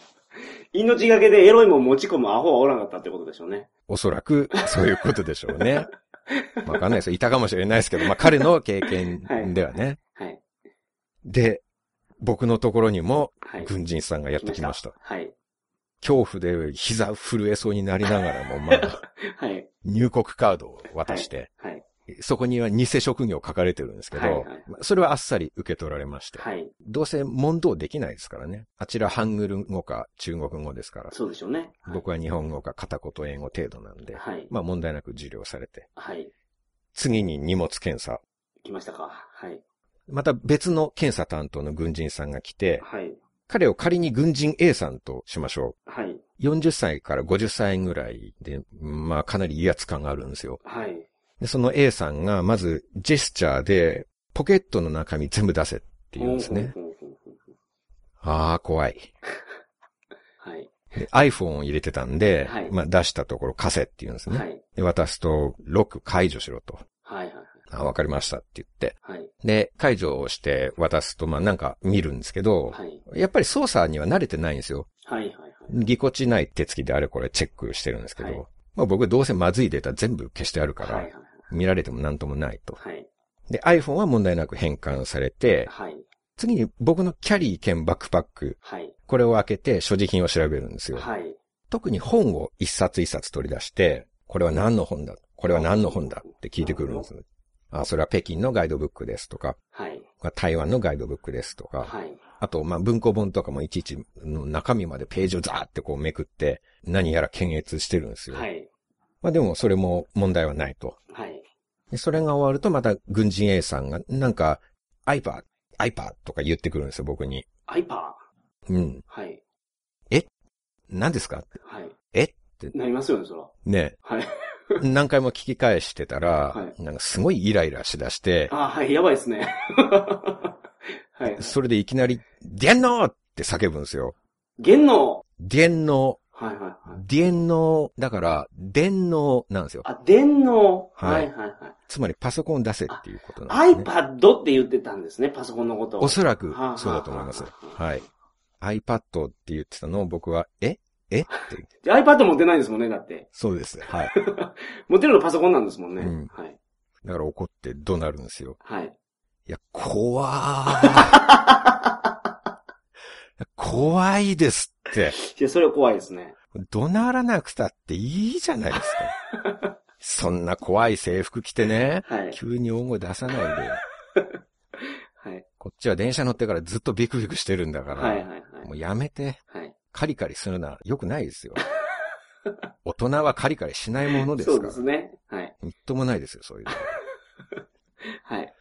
命がけでエロいもん持ち込むアホはおらんかったってことでしょうね。おそらく、そういうことでしょうね。わかんないですよ。いたかもしれないですけど、まあ彼の経験ではね。はい。で、僕のところにもはい。軍人さんがやってきました。はい。恐怖で膝震えそうになりながらも、まあ、はい。入国カードを渡して、はい。そこには偽職業書かれてるんですけど、はいはいまあそれはあっさり受け取られまして、はい。どうせ問答できないですからね。あちらハングル語か中国語ですから、そうでしょうね。僕は日本語か片言英語程度なんで、はい。まあ問題なく受領されて、はい。次に荷物検査。来ましたか。はい。また別の検査担当の軍人さんが来て、はい。彼を仮に軍人 A さんとしましょはい。う。40歳から50歳ぐらいで、まあかなり威圧感があるんですよ。はい。で、その A さんがまずジェスチャーでポケットの中身全部出せって言うんですね。ああ、怖い。はい。で iPhone を入れてたんで、はいまあ出したところ貸せって言うんですね。はい。で、渡すとロック解除しろと。はい。はい。あわかりましたって言って。はい。で、解除をして渡すと、まあなんか見るんですけど、はい。やっぱり操作には慣れてないんですよ。はい。はい。ぎこちない手つきであれこれチェックしてるんですけど、はいまあ僕どうせまずいデータ全部消してあるから、はい。はい。見られてもなんともないと。はい。で、iPhone は問題なく変換されて、はい。次に僕のキャリー兼バックパック、はい。これを開けて所持品を調べるんですよ。はい。特に本を一冊一冊取り出して、これは何の本だこれは何の本だって聞いてくるんです。あ、それは北京のガイドブックですとか、はい。台湾のガイドブックですとか、はい。あと、まあ、文庫本とかもいちいちの中身までページをザーってこうめくって、何やら検閲してるんですよ。はい。まあでもそれも問題はないと。はい。でそれが終わるとまた軍人 A さんが、なんか、iPad、iPad とか言ってくるんですよ、僕に。アイパうん。ー。はい。何ですか？はい。え？って、なりますよね、そら。ね。はい。何回も聞き返してたら、はなんかすごいイライラしだして、あはい。やばいですね。はい。それでいきなり、ディエンノーって叫ぶんですよ。元能ディエンノはいはいはい。ー。ディエンノー、だから、電脳なんですよ。あ、電脳はいはいはいはい。つまりパソコン出せっていうことなんですね。iPad って言ってたんですね、パソコンのことを。おそらくそうだと思います。はい。iPad って言ってたのを僕は、え？え？って。iPad 持ってないんですもんね、だって。そうです。はい。持ってるのパソコンなんですもんね。うんはい。だから怒って怒鳴るんですよ。はい。いや、怖ー。怖いですって。いや、それは怖いですね。怒鳴らなくたっていいじゃないですか。そんな怖い制服着てね、はい。急に大声出さないで。はい。こっちは電車乗ってからずっとビクビクしてるんだから、はいはいはい。もうやめて、はい。カリカリするのは良くないですよ。大人はカリカリしないものですからそうで。すね。はい。みっともないですよ、そういうの。はい。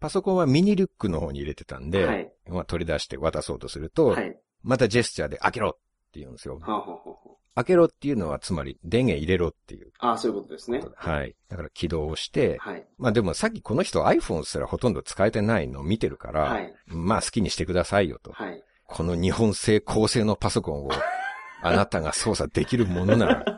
パソコンはミニリュックの方に入れてたんで、はい。まあ、取り出して渡そうとすると、はい。またジェスチャーで開けろって言うんですよ。はあ、はあはあは開けろっていうのはつまり電源入れろっていうあ、あそういうことですね。はい。だから起動して、はい。まあでもさっきこの人 iPhone すらほとんど使えてないのを見てるから、はい。まあ好きにしてくださいよと。はい。この日本製高性能パソコンをあなたが操作できるものなら、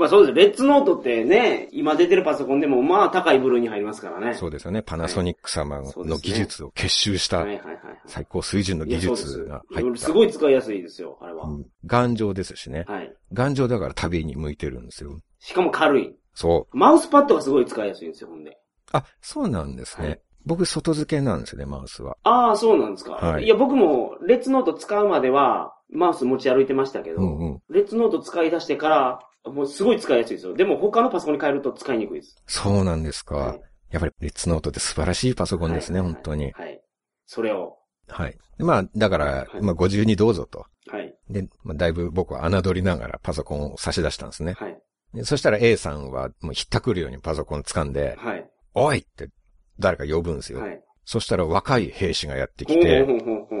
まあそうです。レッツノートってね、今出てるパソコンでもまあ高い部類に入りますからね。そうですよね。パナソニック様の技術を結集したはいはいはい。最高水準の技術が入った。すごい使いやすいですよ、あれは。うん頑丈ですしね。はい。頑丈だから旅に向いてるんですよ。しかも軽い。そう。マウスパッドがすごい使いやすいんですよ、ほんで。あ、そうなんですね。はい僕、外付けなんですよね、マウスは。ああ、そうなんですか。はいいや、僕も、レッツノート使うまでは、マウス持ち歩いてましたけど、うんうん。レッツノート使い出してから、もうすごい使いやすいですよ。でも他のパソコンに変えると使いにくいです。そうなんですか。はいやっぱり、レッツノートって素晴らしいパソコンですね、はい本当に。はい。それを、はい。でまあ、だから、はいまあ、ご自由にどうぞと。はい。で、まあ、だいぶ僕は侮りながらパソコンを差し出したんですね。はい。でそしたら A さんはもうひったくるようにパソコン掴んで、はい。おいって誰か呼ぶんですよ。はい。そしたら若い兵士がやってきて、ほうほうほうほう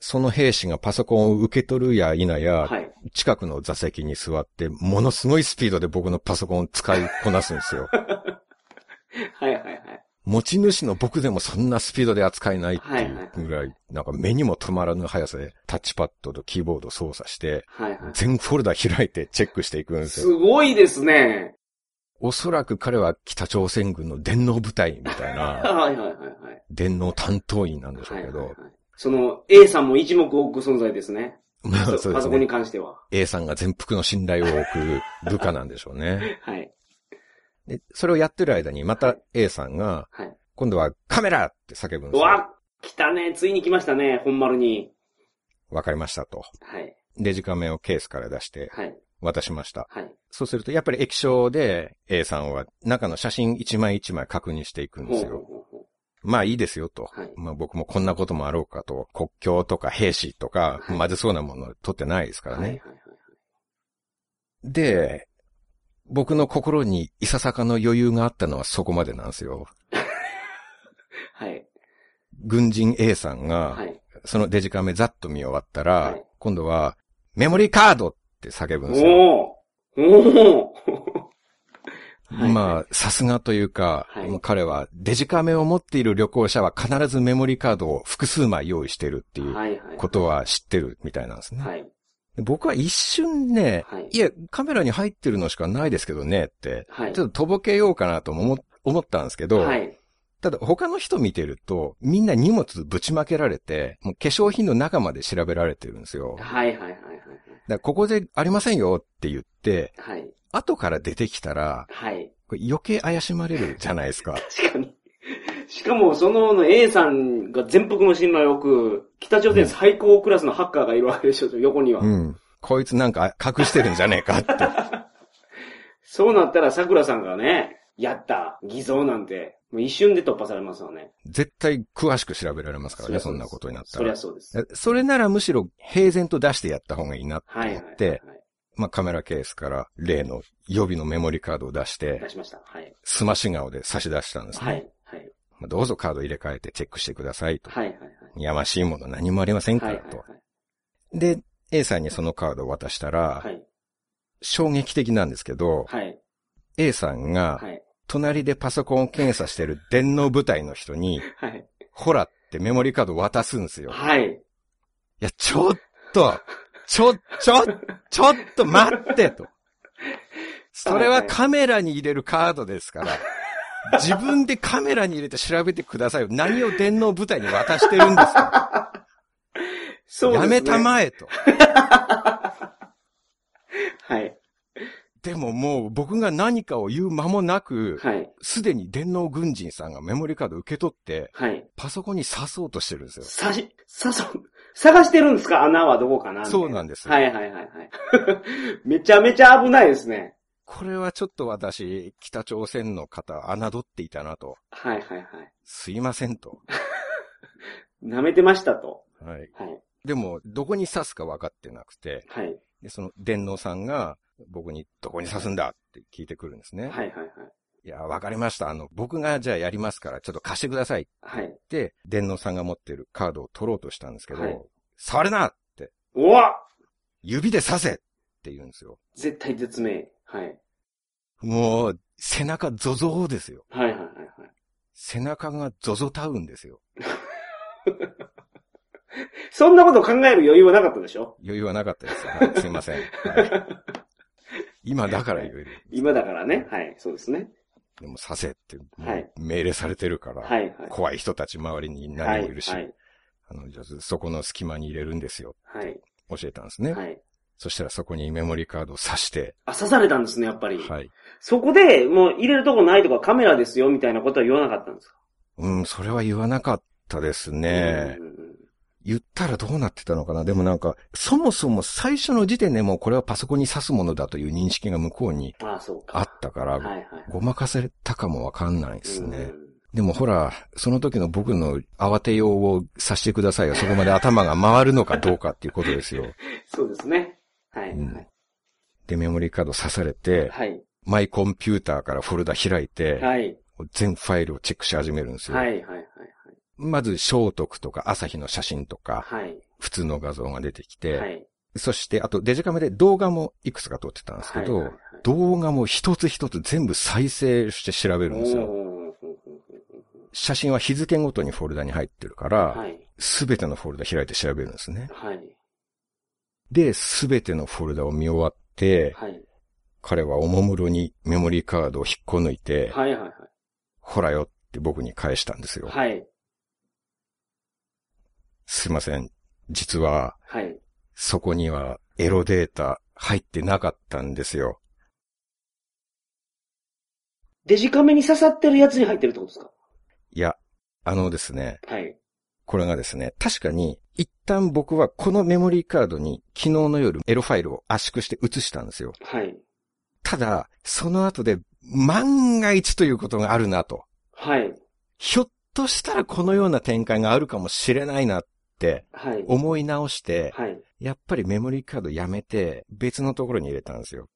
その兵士がパソコンを受け取るや否や、はい。近くの座席に座って、ものすごいスピードで僕のパソコンを使いこなすんですよ。はいはいはい。持ち主の僕でもそんなスピードで扱えないってはいいうはいぐらい、なんか目にも止まらぬ速さでタッチパッドとキーボードを操作して。全フォルダ開いてチェックしていくんですすよ。ごいですね。おそらく彼は北朝鮮軍の電脳部隊みたいな。電脳担当員なんでしょうけど。その A さんも一目置く存在ですね。まあそうですパソコンにね。関しては。A さんが全幅の信頼を置く部下なんでしょうね。はい。で、それをやってる間にまた A さんが、はい。今度はカメラって叫ぶんですよ。うわ来たね。ついに来ましたね。本丸に。わかりましたと。はい。デジカメをケースから出してはい。渡しました。はい。そうすると、やっぱり液晶で A さんは中の写真一枚一枚確認していくんですよ。ほうほうほうほまあいいですよと。はいまあ僕もこんなこともあろうかと。国境とか兵士とか、はいまずそうなものを取ってないですかうらね。はいはいはい。で、僕の心にいささかの余裕があったのはそこまでなんですよ。はい。軍人 A さんが、はい。そのデジカメざっと見終わったら、はい今度は、メモリーカードって叫ぶんですよ。おーおーはいまあ、さすがというか、はい彼はデジカメを持っている旅行者は必ずメモリーカードを複数枚用意してるっていう。ことは知ってるみたいなんですね。はい。僕は一瞬ね、はいいや、カメラに入ってるのしかないですけどねって、はい。ちょっととぼけようかなとも思思ったんですけど、はい。ただ他の人見てると、みんな荷物ぶちまけられて、もう化粧品の中まで調べられてるんですよ。はいはいはいはいらここでありませんよって言って、はい。はい。後から出てきたら、はい。これ余計怪しまれるじゃないですか。確かに。しかも、その A さんが全幅の信頼を置く、北朝鮮最高クラスのハッカーがいるわけでしょ、横には。うん。こいつなんか隠してるんじゃねえかって。そうなったら桜さんがね、やった、偽造なんて、もう一瞬で突破されますよね。絶対詳しく調べられますからね、そんなことになったそりゃら。そうです。それならむしろ平然と出してやった方がいいなってはいはいはい、思って、はい。まあカメラケースから例の予備のメモリカードを出して出、しました。はい。すまし顔で差し出したんですね。はい。はい。まあどうぞカード入れ替えてチェックしてくださいと。はい。はい。やましいもの何もありませんかはい。らと。はい。で、A さんにそのカードを渡したら、はい。衝撃的なんですけど、はい。A さんがはい。隣でパソコンを検査してる電脳部隊の人に、はい。ほらってメモリカード渡すんですよ。はい。いや、ちょっと、ちょ、ちょ、ちょっと待ってと。それはカメラに入れるカードですから、自分でカメラに入れて調べてくださいよ。何を電脳部隊に渡してるんですか そうですね。やめたまえと。はい。でももう僕が何かを言う間もなく、はい。すでに電脳軍人さんがメモリカード受け取って、はい。パソコンに刺そうとしてるんですよ。さし、さそ、探してるんですか？穴はどこかな？そうなんですはいはいはいはい。めちゃめちゃ危ないですね。これはちょっと私、北朝鮮の方、侮っていたなと。はいはいはい。すいませんと。舐めてましたと。はい。はい。でも、どこに刺すか分かってなくて、はい。で、その電脳さんが僕にどこに刺すんだって聞いてくるんですね。はいはいはい。いや、分かりました。あの、僕がじゃあやりますから、ちょっと貸してくださいっはい。て、電脳さんが持ってるカードを取ろうとしたんですけど、はい触るなって、うわ指で刺せって言うんですよ。絶対絶命。はい。もう、背中ゾゾーですよ。はいはいはいはい。背中がゾゾタウンですよ。そんなこと考える余裕はなかったでしょ？余裕はなかったです。はい、すいません。はい、今だから言える。今だからね。はい。そうですね。でも刺せって、命令されてるから、はいはい。怖い人たち周りには何人もいるし、はい。あの、じゃあそこの隙間に入れるんですよ。はい。教えたんですね。はい。そしたらそこにメモリーカードを挿して、あ、刺されたんですね、やっぱり。はい。そこで、もう入れるとこないとかカメラですよ、みたいなことは言わなかったんですか？うん、それは言わなかったですね。うんうん言ったらどうなってたのかな？でもなんか、そもそも最初の時点でもうこれはパソコンに挿すものだという認識が向こうにうん。あったから、はいはい。ごまかされたかもわかんないですね。うんでもほら、その時の僕の慌てようをさせてくださいよ。そこまで頭が回るのかどうかっていうことですよ。そうですね。はい。うんはいで、メモリーカード刺されて、はい。マイコンピューターからフォルダ開いて、はい。全ファイルをチェックし始めるんですよ。はい。はい。はい。まず、聖徳とか朝日の写真とか、はい。普通の画像が出てきて、はい。そして、あとデジカメで動画もいくつか撮ってたんですけど、はいはいはい動画も一つ一つ全部再生して調べるんですよ。写真は日付ごとにフォルダに入ってるから、はい。すべてのフォルダ開いて調べるんですね。はい。で、すべてのフォルダを見終わって、はい。彼はおもむろにメモリーカードを引っこ抜いて、はい。はい。ほらよって僕に返したんですよ。はい。すいません。実は、はい。そこにはエロデータ入ってなかったんですよ。デジカメに刺さってるやつに入ってるってことですか？いや、あのですね、はい。これがですね、確かに、一旦僕はこのメモリーカードに昨日の夜エロファイルを圧縮して移したんですよ。はい。ただ、その後で万が一ということがあるなと。はい。ひょっとしたらこのような展開があるかもしれないなっ。思い直して、はい。やっぱりメモリーカードやめて別のところに入れたんですよ。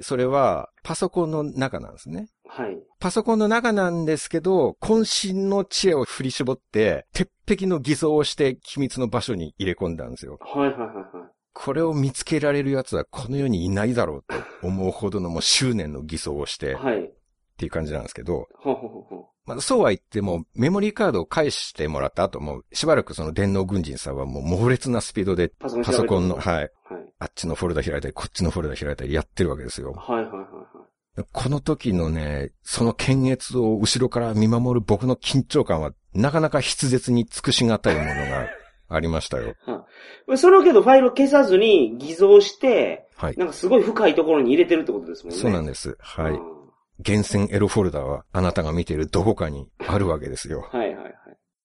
それはパソコンの中なんですね。はい。パソコンの中なんですけど、渾身の知恵を振り絞って、鉄壁の偽装をして機密の場所に入れ込んだんですよ。はいはいはいはい。これを見つけられる奴はこの世にいないだろうと思うほどのもう執念の偽装をしてっはい。ていう感じなんですけど。まあ、そうは言っても、メモリーカードを返してもらった後も、しばらくその電脳軍人さんはもう猛烈なスピードでパソコンの、はい。はい、はい。あっちのフォルダ開いたり、こっちのフォルダ開いたりやってるわけですよ。はいはいはいはい。この時のね、その検閲を後ろから見守る僕の緊張感は、なかなか筆舌に尽くしがたいものが ありましたよ。それをけどファイルを消さずに偽造して、はい。なんかすごい深いところに入れてるってことですもんね。そうなんでです。はい。は厳選エロフォルダはあなたが見ているどこかにあるわけですよ。はいはいはい。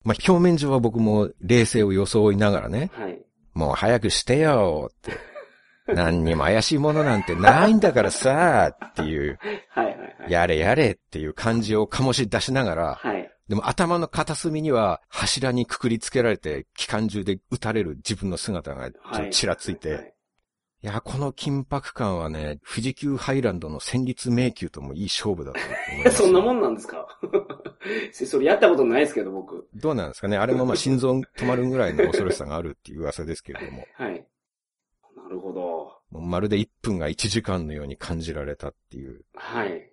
まあ、表面上は僕も冷静を装いながらね、はい。もう早くしてよって。何にも怪しいものなんてないんだからさっていう、はいはいはい。やれやれっていう感じを醸し出しながら、はい。でも頭の片隅には柱にくくりつけられて機関銃で撃たれる自分の姿がちらついて、はいいや、この緊迫感はね、富士急ハイランドの戦慄迷宮ともいい勝負だと思います。そんなもんなんですか？それやったことないですけど、僕。どうなんですかね？あれもまあ 心臓止まるぐらいの恐ろしさがあるっていう噂ですけれども、はい。なるほど。まるで1分が1時間のように感じられたっていう。はい。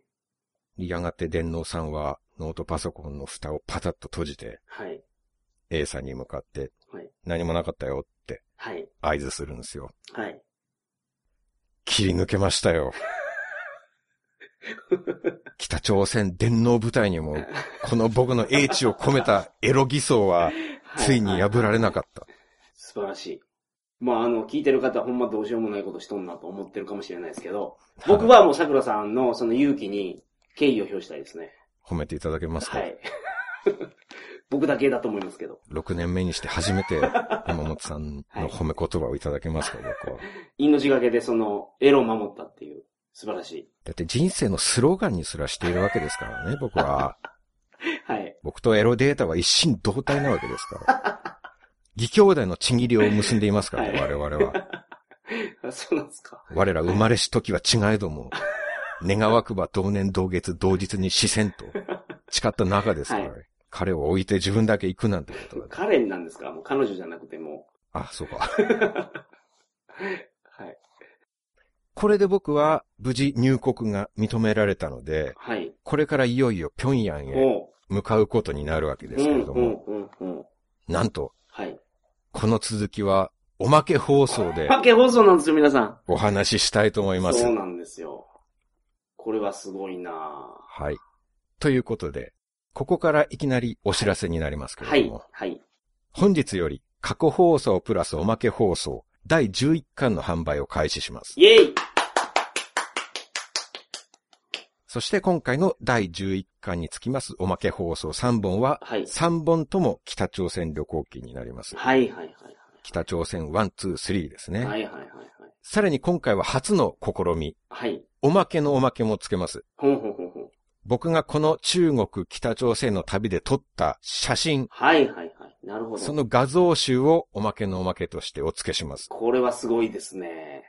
やがて電脳さんはノートパソコンの蓋をパタッと閉じて、はい。A さんに向かって、はい何もなかったよってはい。合図するんですよ。はい。切り抜けましたよ。北朝鮮電脳部隊にも、この僕の英知を込めたエロ偽装は、ついに破られなかった。素晴らしい。まあ、あの、聞いてる方はほんまどうしようもないことしとんなと思ってるかもしれないですけど、僕はもう桜さんのその勇気に敬意を表したいですね。褒めていただけますか、はい。僕だけだと思いますけど。6年目にして初めて 山本さんの褒め言葉をいただけますか、僕は。命がけでその、エロを守ったっていう、素晴らしい。だって人生のスローガンにすらしているわけですからね、僕は。はい。僕とエロデータは一心同体なわけですから。義兄弟のちぎりを結んでいますからね、はい我々は。あ そうなんですか。我ら生まれし時は違えども、願わくば同年同月同日に死せんと誓った中ですから、は彼を置いて自分だけ行くなんてことだ。彼なんですか？もう彼女じゃなくてもあ、そうか。う。はい。これで僕は無事入国が認められたので、はい。これからいよいよ平壌へ。向かうことになるわけですけれどうん、も、うん、うん、うん。なんと、はい。この続きはおまけ放送で負け放送なんですよ、皆さん。お話ししたいと思いますそう。なんですよ。これはすごいなはい。ということで、ここからいきなりお知らせになりますけはいれども、。はい。本日より過去放送プラスおまけ放送第11巻の販売を開始します。イェイそして今回の第11巻につきますおまけ放送3本は、はい。3本とも北朝鮮旅行記になります。はいはいはい北朝鮮1、2、3ですね。はい。はいはいはいはい。さらに今回は初の試み。はい。おまけのおまけもつけます。ほんほんほんほん。僕がこの中国、北朝鮮の旅で撮った写真、はいはいはい。なるほど。その画像集をおまけのおまけとしてお付けします。これはすごいですね。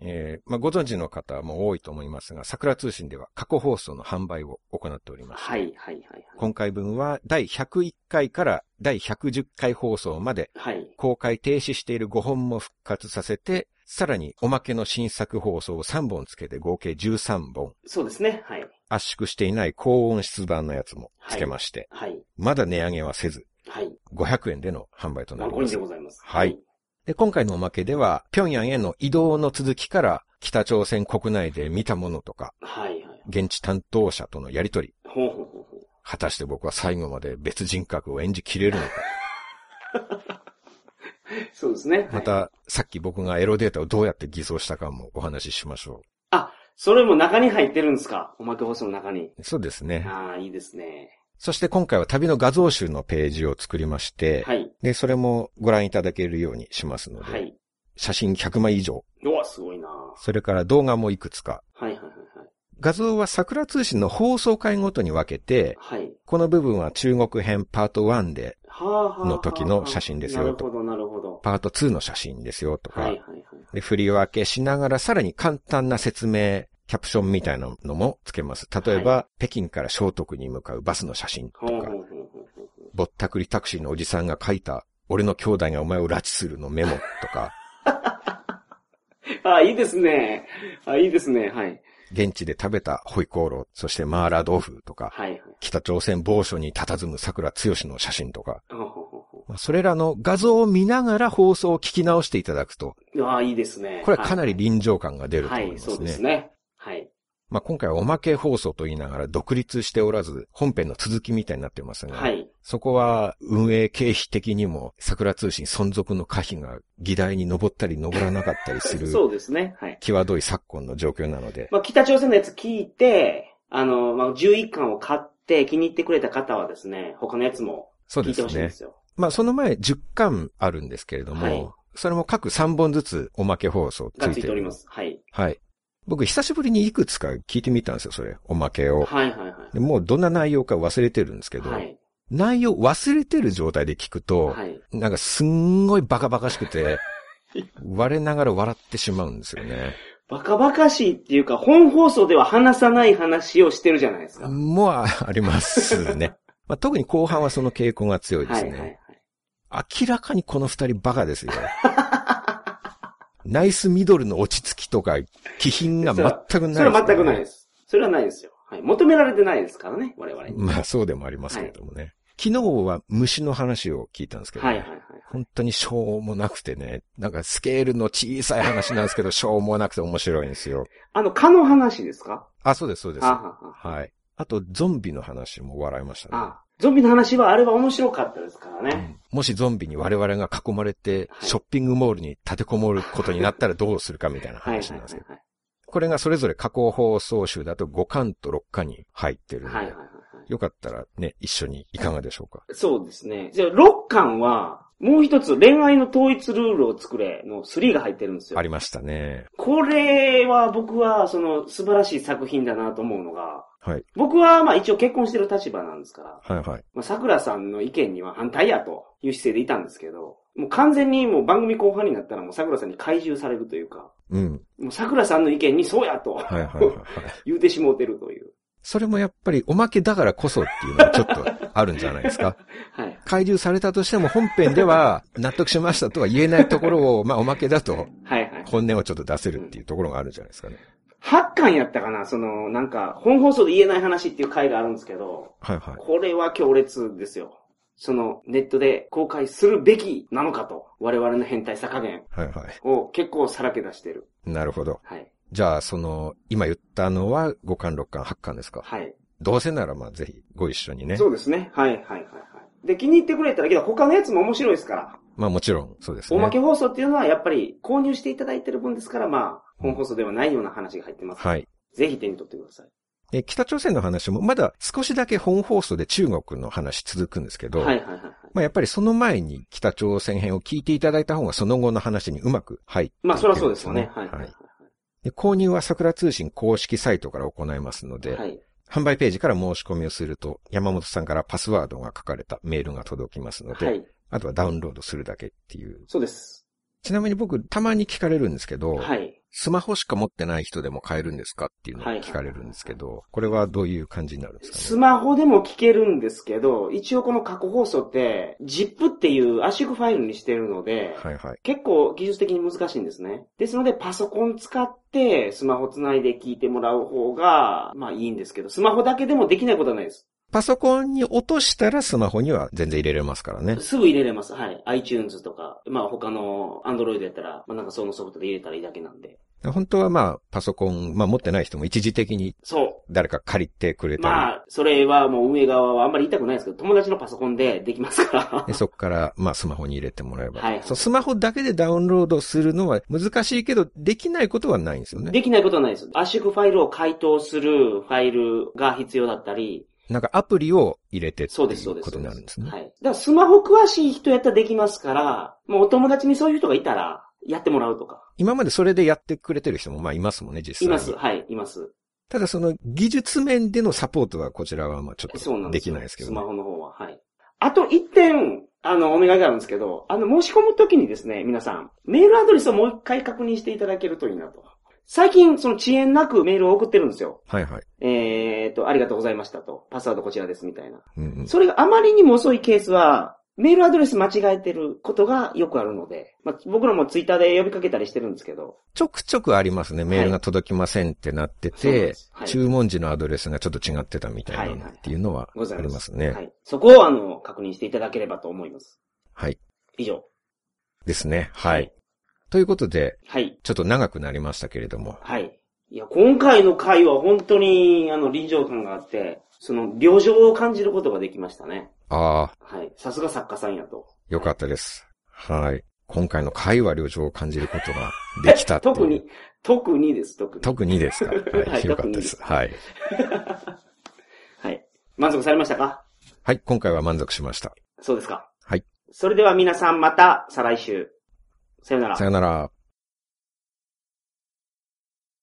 えーまあ、ご存知の方も多いと思いますが、桜通信では過去放送の販売を行っております。はいはいはいはい。今回分は第101回から第110回放送まではい。公開停止している5本も復活させて、さらにおまけの新作放送を3本つけて合計13本、そうですね。はい。圧縮していない高音質版のやつもつけまして、はい。まだ値上げはせず、はい。500円での販売となりますで。ございます。はい。で、今回のおまけでは、平壌への移動の続きから、北朝鮮国内で見たものとか、はいはい。現地担当者とのやりとり、ほうほうほうほう。果たして僕は最後まで別人格を演じきれるのか。そうですね。はいま、た、さっき僕がエロデータをどうやって偽装したかもお話ししましょそれも中に入ってるんですか？おまけ放送の中に。う。そうですね。ああ、いいですね。そして今回は旅の画像集のページを作りまして、はい。で、それもご覧いただけるようにしますので、はい。写真100枚以上、うわ、すごいなそれから動画もいくつか、はいはいはい画像は桜通信の放送回ごとに分けて、はい。はい。この部分は中国編パート1で、はあ、はあはあ、の時の写真ですよなるほど、なるほど。パート2の写真ですよとか、はいはいはい。で、振り分けしながらさらに簡単な説明、キャプションみたいなのもつけます。例えば、は北京から聖徳に向かうバスの写真とかぼったくりタクシーのおじさんが書いた、俺の兄弟がお前を拉致するのメモとか、あ、いいですね。あ、いいですね。はい。現地で食べたホイコーロー、そしてマーラー豆腐とか、はいはい。北朝鮮某所に佇む桜剛の写真とか、まあそれらの画像を見ながら放送を聞き直していただくと、う。ああ、いいですね。これはかなり臨場感が出るとはい、思いますそうですね。ね。はい。まあ今回はおまけ放送と言いながら独立しておらず、本編の続きみたいになってますが、はい。そこは運営経費的にも桜通信存続の可否が議題に上ったり上らなかったりする、そうですね。はい。際どい昨今の状況なので、まあ、北朝鮮のやつ聞いて、あの、まあ、11巻を買って気に入ってくれた方はですね、他のやつもそうですね聞いてほしいんで。すよ。まあその前10巻あるんですけれども、はいそれも各3本ずつおまけ放送つがいてるついておりま。す。はい。はい。僕久しぶりにいくつか聞いてみたんですよ、それ。おまけを。はいはいはでもうどんな内容か忘れてるんですけい。ど、はい。内容忘れてる状態で聞くと、はい。なんかすんごいバカバカしくて、我ながら笑ってしまうんですよね。バカバカしいっていうか、本放送では話さない話をしてるじゃないですか。もうあありますね。まあ、特に後半はその傾向が強いですね。はいはいはい。明らかにこの二人バカですよ。ナイスミドルの落ち着きとか、気品が全くないね。それは全くないです。それはないですよ。はい。求められてないですからね、我々に。まあそうでもありますけれどもね。昨日は虫の話を聞いたんですけど、ねはいはいはい。本当にしょうもなくてね、なんかスケールの小さい話なんですけど、しょうもなくて面白いんですよ。あの、蚊の話ですか？あ、そうです、そうです。はは。い。あと、ゾンビの話も笑いましたね。あゾンビの話はあれは面白かったですからうね。んもしゾンビに我々が囲まれて、はいショッピングモールに立てこもることになったらどうするかみたいな話なんですけど。はいこれがそれぞれ加工放送集だと5巻と6巻に入ってるので、はいはいはいはい。よかったらね、一緒にいかがでしょうか？そうですね。じゃあ、6巻は、もう一つ恋愛の統一ルールを作れの3が入ってるんですよあ。りましたね。これは僕は、その、素晴らしい作品だなと思うのが、はい。僕は、まあ一応結婚してる立場なんですから、はいはい。まあ桜さんの意見には反対やという姿勢でいたんですけど、もう完全にもう番組後半になったらもう桜さんに怪獣されるというか、うん。もう桜さんの意見にそうやとはいはいはいはい。言うてしもうてるという。それもやっぱりおまけだからこそっていうのはちょっとあるんじゃないですか？はい。怪獣されたとしても本編では納得しましたとは言えないところを、まあおまけだとはいはい。本音をちょっと出せるっていうところがあるんじゃないですかね。8巻やったかなその、なんか、本放送で言えない話っていう回があるんですけど、はいはい。これは強烈ですよ。その、ネットで公開するべきなのかと、我々の変態さ加減はいはを結構さらけ出してる。い。なるほど。はい。じゃあ、その、今言ったのは5巻、6巻、8巻ですか？はい。どうせならまあぜひご一緒にね。そうですね。はい、はい、はい、はい。で、気に入ってくれたら、けど他のやつも面白いですから。まあもちろん、そうですね。おまけ放送っていうのはやっぱり購入していただいてる分ですから、まあ、本放送ではないような話が入ってます。はい。ぜひ手に取ってください。で北朝鮮の話もまだ少しだけ本放送で中国の話続くんですけど、はいはいはいはい。まあやっぱりその前に北朝鮮編を聞いていただいた方がその後の話にうまく入っていけるんまあ、そりゃそうですよね。はいはいはい。で購入は桜通信公式サイトから行いますので、はい。販売ページから申し込みをすると、山本さんからパスワードが書かれたメールが届きますので、はい。あとはダウンロードするだけっていう。そうです。ちなみに僕、たまに聞かれるんですけど、はい。スマホしか持ってない人でも買えるんですかっていうのを聞かれるんですけど、これはどういう感じになるんですかね？スマホでも聞けるんですけど、一応この過去放送って、ZIP っていう圧縮ファイルにしてるので、はいはい。結構技術的に難しいんですね。ですので、パソコン使って、スマホつないで聞いてもらう方が、まあいいんですけど、スマホだけでもできないことはないです。パソコンに落としたらスマホには全然入れれますからね。すぐ入れれます。はい。iTunes とか、まあ他の Android やったら、まあなんかそのソフトで入れたらいいだけなんで。本当はまあ、パソコン、まあ持ってない人も一時的にそ誰か借りてくれう。たり、まあ、それはもう運営側はあんまり言いたくないですけど、友達のパソコンでできますから。でそこから、まあ、スマホに入れてもらえば。はいはいそうスマホだけでダウンロードするのは難しいけど、できないことはないんですよね。できないことはないです。圧縮ファイルを解凍するファイルが必要だったり、なんかアプリを入れてってそうです、そうです。いうことになるんですね。はい。だからスマホ詳しい人やったらできますから、もうお友達にそういう人がいたら、やってもらうとか。今までそれでやってくれてる人もまあいますもんね、実際に。います。はい、います。ただその技術面でのサポートはこちらはまあちょっとですき。ないですけどね。スマホの方は。はい。あと一点、あの、お願いがあるんですけど、あの、申し込むときにですね、皆さん、メールアドレスをもう一回確認していただけるといいなと。最近、その遅延なくメールを送ってるんですよ。はいはい。えーと、ありがとうございましたと。パスワードこちらです、みたいな。うんうん、それがあまりにも遅いケースは、メールアドレス間違えてることがよくあるので、まあ、僕らもツイッターで呼びかけたりしてるんですけど、ちょくちょくありますね。メールが届きませんってなってて、ですはい注文時のアドレスがちょっと違ってたみたいはいはないっていうのはあございます。りますね。はい。そこを、あの、確認していただければと思います。はい。以上。ですね。はい。ということで、はい。ちょっと長くなりましたけれども、はい。いや、今回の回は本当に、あの、臨場感があって、その、旅情を感じることができましたね。ああ、はい。さすが作家さんやと。よかったです。はい。今回の会話旅情を感じることができた。特に、特にです、特に。特にですか。は。はいいよかったです。はい。はい。満足されましたか？はい。今回は満足しました。そうですか。はい。それでは皆さんまた、再来週。さよならさ。よなら。